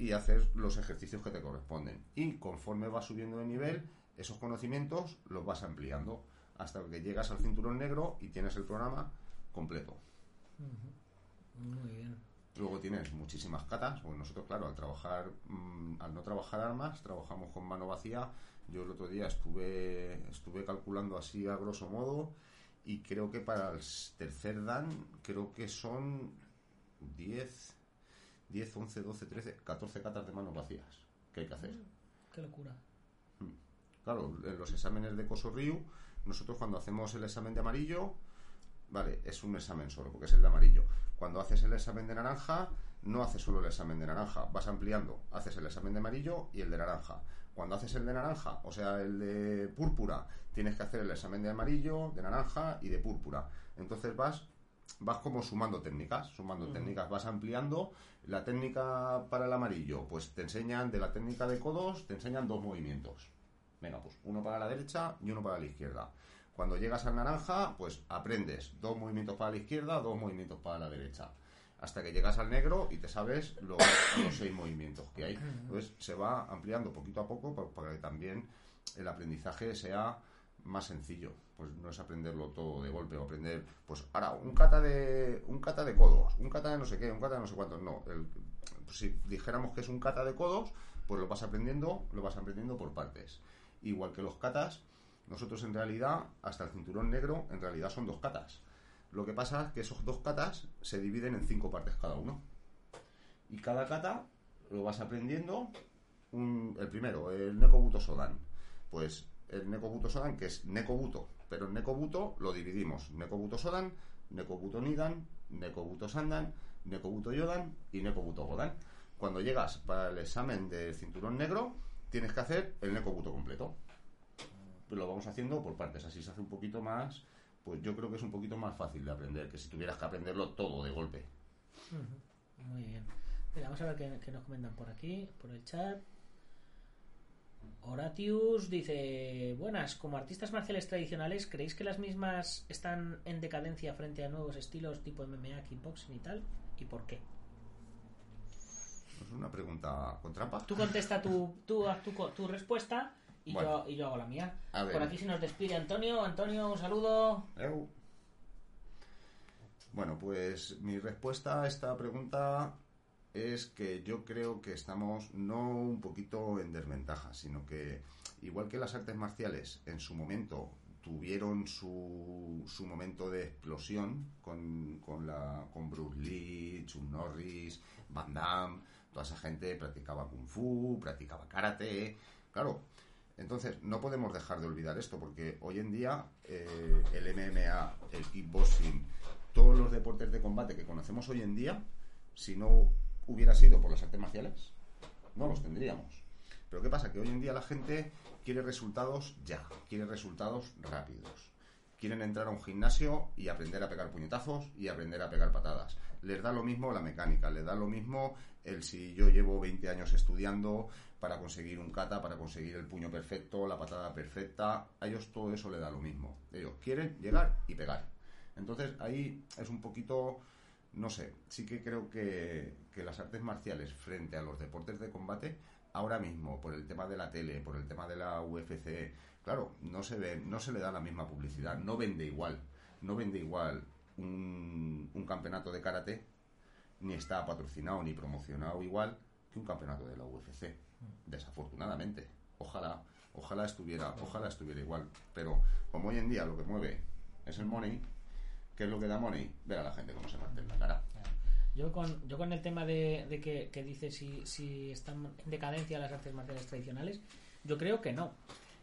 y haces los ejercicios que te corresponden. Y conforme vas subiendo de nivel, esos conocimientos los vas ampliando hasta que llegas al cinturón negro y tienes el programa completo. Muy bien. Luego tienes muchísimas catas. Pues nosotros, claro, al trabajar, mm, al no trabajar armas, trabajamos con mano vacía. Yo el otro día estuve, estuve calculando así a grosso modo y creo que para el tercer dan, creo que son 10, 10, 11, 12, 13, 14 catas de manos vacías que hay que hacer. Qué locura. Claro, en los exámenes de Koso Ryu, nosotros cuando hacemos el examen de amarillo, vale, es un examen solo, porque es el de amarillo. Cuando haces el examen de naranja, no haces solo el examen de naranja, vas ampliando, haces el examen de amarillo y el de naranja. Cuando haces el de naranja, o sea, el de púrpura, tienes que hacer el examen de amarillo, de naranja y de púrpura. Entonces vas vas como sumando técnicas, sumando técnicas, vas ampliando la técnica para el amarillo, pues te enseñan de la técnica de codos, te enseñan dos movimientos. Venga, pues uno para la derecha y uno para la izquierda. Cuando llegas al naranja, pues aprendes dos movimientos para la izquierda, dos movimientos para la derecha. Hasta que llegas al negro y te sabes los, los seis movimientos que hay. Entonces se va ampliando poquito a poco pa- para que también el aprendizaje sea más sencillo. Pues no es aprenderlo todo de golpe o aprender, pues ahora un kata de un kata de codos, un kata de no sé qué, un kata de no sé cuántos. No, pues si dijéramos que es un kata de codos, pues lo vas aprendiendo, lo vas aprendiendo por partes. Igual que los katas, nosotros en realidad, hasta el cinturón negro, en realidad son dos katas. Lo que pasa es que esos dos katas se dividen en cinco partes cada uno. Y cada kata lo vas aprendiendo. el primero, el Nekobuto Sodan. Pues el Nekobuto Sodan, que es Nekobuto, pero el Nekobuto lo dividimos. Nekobuto Sodan, Nekobuto Nidan, Nekobuto Sandan, Nekobuto Yodan y Nekobuto Godan. Cuando llegas para el examen del cinturón negro, tienes que hacer el nekobuto completo. Lo vamos haciendo por partes, así se hace un poquito más, pues yo creo que es un poquito más fácil de aprender que si tuvieras que aprenderlo todo de golpe. Muy bien. Vamos a ver qué nos comentan por aquí, por el chat. Horatius dice, buenas, como artistas marciales tradicionales, ¿creéis que las mismas están en decadencia frente a nuevos estilos tipo MMA, kickboxing y tal? ¿Y por qué? Es una pregunta con trampa. Tú contesta tu, tu, tu, tu respuesta y, Bueno. yo, y yo hago la mía. Por aquí se nos despide Antonio. Antonio, un saludo. Eu. Bueno, pues mi respuesta a esta pregunta es que yo creo que estamos no un poquito en desventaja, sino que igual que las artes marciales en su momento tuvieron su, su momento de explosión con, con, la, con Bruce Lee, Chuck Norris, Van Damme, toda esa gente practicaba kung fu, practicaba karate, claro. Entonces, no podemos dejar de olvidar esto, porque hoy en día eh, el MMA, el kickboxing, todos los deportes de combate que conocemos hoy en día, si no hubiera sido por las artes marciales, no los tendríamos. Pero ¿qué pasa? Que hoy en día la gente quiere resultados ya, quiere resultados rápidos. Quieren entrar a un gimnasio y aprender a pegar puñetazos y aprender a pegar patadas. Les da lo mismo la mecánica, les da lo mismo el si yo llevo 20 años estudiando para conseguir un kata, para conseguir el puño perfecto, la patada perfecta. A ellos todo eso le da lo mismo. Ellos quieren llegar y pegar. Entonces ahí es un poquito, no sé, sí que creo que, que las artes marciales frente a los deportes de combate, ahora mismo, por el tema de la tele, por el tema de la UFC, claro, no se ve, no se le da la misma publicidad, no vende igual, no vende igual un, un campeonato de karate, ni está patrocinado ni promocionado igual que un campeonato de la UFC, desafortunadamente. Ojalá, ojalá estuviera, ojalá estuviera igual, pero como hoy en día lo que mueve es el money, ¿qué es lo que da money? Ver a la gente cómo se parte la cara. Yo con, yo con el tema de, de que, que dice si, si están en decadencia las artes marciales tradicionales, yo creo que no.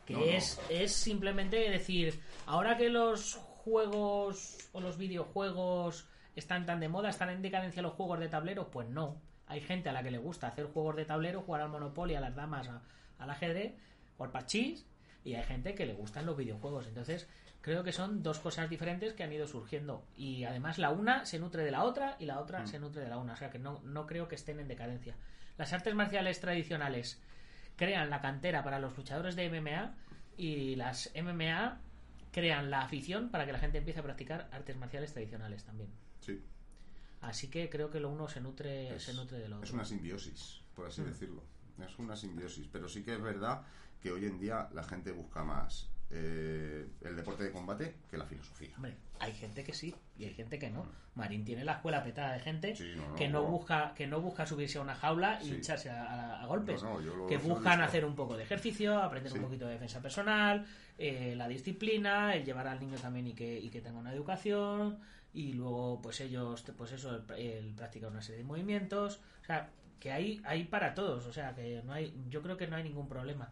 Que No, no. es, es simplemente decir, ahora que los juegos o los videojuegos están tan de moda, están en decadencia los juegos de tablero, pues no. Hay gente a la que le gusta hacer juegos de tablero, jugar al Monopoly, a las damas, a- al ajedrez o al parchís, y hay gente que le gustan los videojuegos. Entonces, creo que son dos cosas diferentes que han ido surgiendo. Y además la una se nutre de la otra y la otra se nutre de la una. O sea que no, no creo que estén en decadencia. Las artes marciales tradicionales crean la cantera para los luchadores de MMA y las MMA crean la afición para que la gente empiece a practicar artes marciales tradicionales también. Sí, Así que creo que lo uno se nutre, es, se nutre del otro. es una simbiosis, por así Mm. decirlo. Es una simbiosis, pero sí que es verdad que hoy en día la gente busca más eh, el deporte de combate que la filosofía. Hombre, hay gente que sí y hay gente que no. Marín tiene la escuela petada de gente Sí, no, no, que no no. busca que no busca subirse a una jaula y Sí. echarse a, a- a golpes. Que buscan hacer un poco de ejercicio, aprender un poquito de defensa personal, eh, la disciplina, el llevar al niño también y que, y que tenga una educación y luego pues ellos pues eso el, el practicar una serie de movimientos, o sea que hay hay para todos, o sea que no hay yo creo que no hay ningún problema.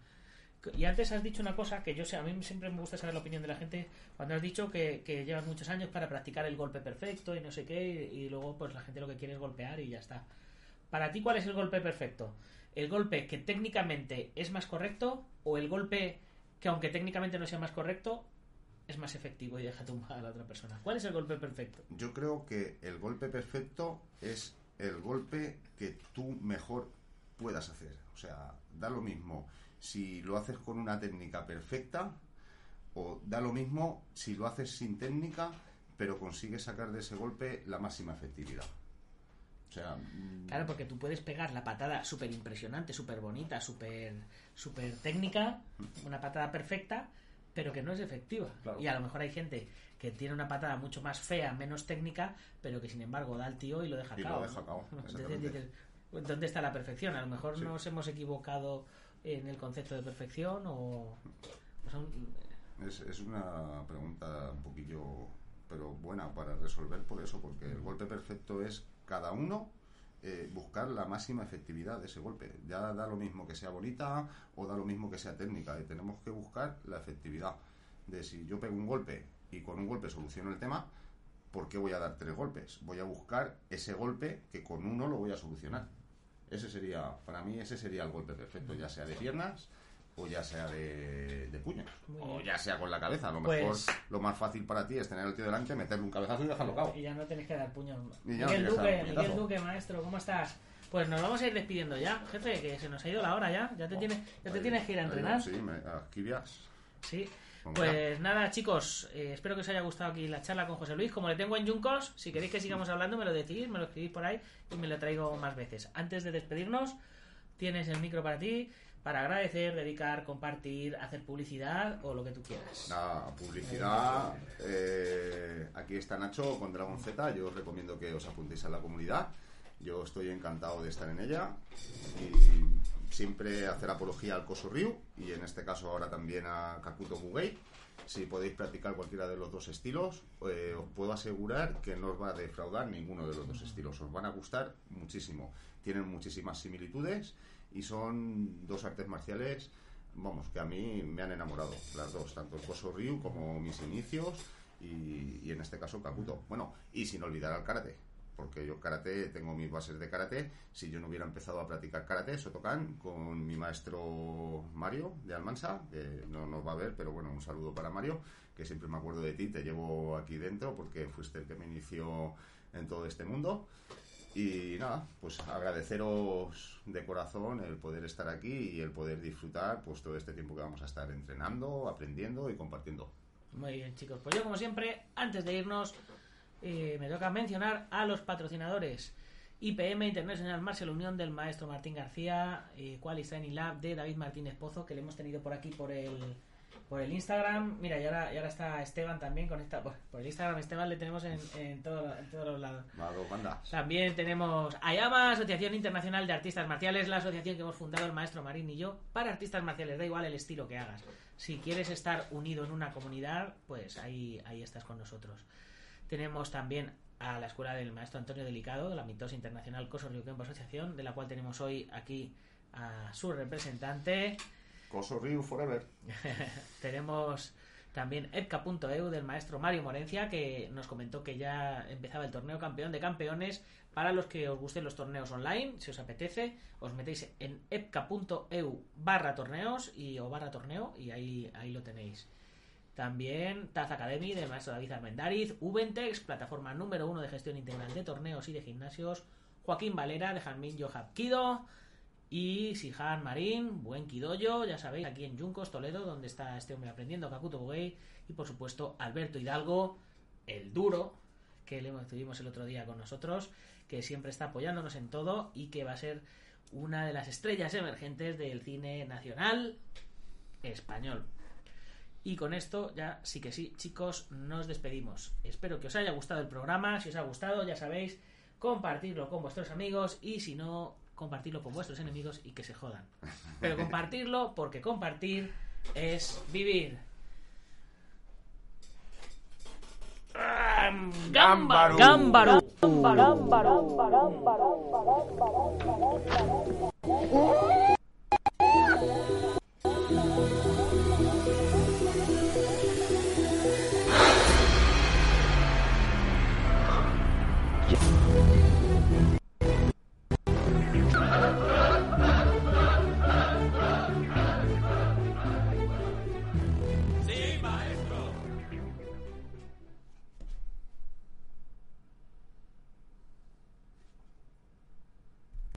Y antes has dicho una cosa que yo sé, a mí siempre me gusta saber la opinión de la gente cuando has dicho que, que llevas muchos años para practicar el golpe perfecto y no sé qué, y, y luego pues la gente lo que quiere es golpear y ya está. Para ti, ¿cuál es el golpe perfecto? ¿El golpe que técnicamente es más correcto o el golpe que aunque técnicamente no sea más correcto es más efectivo y deja tumbada a la otra persona? ¿Cuál es el golpe perfecto? Yo creo que el golpe perfecto es el golpe que tú mejor puedas hacer. O sea, da lo mismo si lo haces con una técnica perfecta o da lo mismo si lo haces sin técnica pero consigues sacar de ese golpe la máxima efectividad. O sea, mm, Claro, porque tú puedes pegar la patada súper impresionante, súper bonita, súper súper técnica, una patada perfecta, pero que no es efectiva. Claro. Y a lo mejor hay gente que tiene una patada mucho más fea, menos técnica, pero que sin embargo da al tío y lo deja Y lo Entonces dices, ¿dónde está la perfección? A lo mejor Sí. nos hemos equivocado en el concepto de perfección o... es una pregunta un poquillo, pero buena para resolver por eso, porque el golpe perfecto es cada uno eh, buscar la máxima efectividad de ese golpe. Ya da lo mismo que sea bonita o da lo mismo que sea técnica. Y tenemos que buscar la efectividad de si yo pego un golpe y con un golpe soluciono el tema, ¿por qué voy a dar tres golpes? Voy a buscar ese golpe que con uno lo voy a solucionar. Ese sería, para mí, ese sería el golpe perfecto, ya sea de piernas o ya sea de, de puños, o ya sea con la cabeza. A lo Pues- mejor lo más fácil para ti es tener al tío delante, meterle un cabezazo y dejarlo cao. Y ya no tenéis que dar puños. No Miguel Duque, Miguel. Duque, maestro, ¿cómo estás? Pues nos vamos a ir despidiendo ya, jefe, que se nos ha ido la hora ya. Ya te, tienes, ya te tienes que ir a entrenar. Sí, me. Sí. Pues nada, chicos, eh, espero que os haya gustado aquí la charla con José Luis. Como le tengo en Juncos, si queréis que sigamos hablando, me lo decís, me lo escribís por ahí y me lo traigo más veces. Antes de despedirnos, tienes el micro para ti, para agradecer, dedicar, compartir, hacer publicidad o lo que tú quieras. La publicidad. eh, aquí está Nacho con Dragon Z. Yo os recomiendo que os apuntéis a la comunidad. Yo estoy encantado de estar en ella. Y siempre hacer apología al Koso Ryu. Y en este caso ahora también a Kakuto Bugei. Si podéis practicar cualquiera de los dos estilos, eh, os puedo asegurar que no os va a defraudar ninguno de los dos estilos. Os van a gustar muchísimo. Tienen muchísimas similitudes y son dos artes marciales vamos, que a mí me han enamorado las dos, tanto el Koso Ryu como mis inicios y, y en este caso Kakuto. Bueno, y sin olvidar al karate, porque yo karate, tengo mis bases de karate. Si yo no hubiera empezado a practicar karate, Sotokan, con mi maestro Mario de Almansa, que no nos va a ver, pero bueno, un saludo para Mario, que siempre me acuerdo de ti, te llevo aquí dentro porque fuiste el que me inició en todo este mundo. Y nada, pues agradeceros de corazón el poder estar aquí y el poder disfrutar pues todo este tiempo que vamos a estar entrenando, aprendiendo y compartiendo. Muy bien, chicos. Pues yo, como siempre, antes de irnos, eh, me toca mencionar a los patrocinadores. IPM International Martial Unión del maestro Martín García, eh, Training Lab de David Martínez Pozo, que le hemos tenido por aquí por el por el Instagram. Mira, y ahora, y ahora está Esteban también con esta. Por, por el Instagram, Esteban le tenemos en, en, todo- en todos los lados. Bandas. También tenemos AYAMA, Asociación Internacional de Artistas Marciales, la asociación que hemos fundado el maestro Marín y yo para artistas marciales, da igual el estilo que hagas. Si quieres estar unido en una comunidad, pues ahí, ahí estás con nosotros. Tenemos también a la escuela del maestro Antonio Delicado, de la mitosa internacional Coso Río Kempo Asociación, de la cual tenemos hoy aquí a su representante. Koso Ryu Forever. [LAUGHS] Tenemos también epca.eu del maestro Mario Morencia, que nos comentó que ya empezaba el torneo campeón de campeones. Para los que os gusten los torneos online, si os apetece, os metéis en epca.eu barra torneos y, o barra torneo y ahí, ahí lo tenéis. También Taz Academy del maestro David Armendariz, Ubentex, plataforma número uno de gestión integral de torneos y de gimnasios, Joaquín Valera de Janmin Johab Kido, y Sihan Marín, buen Kidoyo, ya sabéis, aquí en Yuncos, Toledo, donde está este hombre aprendiendo, Kakuto Bugei, y por supuesto Alberto Hidalgo, el duro, que le tuvimos el otro día con nosotros, que siempre está apoyándonos en todo y que va a ser una de las estrellas emergentes del cine nacional español. Y con esto ya sí que sí, chicos, nos despedimos. Espero que os haya gustado el programa. Si os ha gustado, ya sabéis, compartirlo con vuestros amigos y si no, compartirlo con vuestros enemigos y que se jodan. Pero compartirlo porque compartir es vivir. Gámbaro. Gámbaro.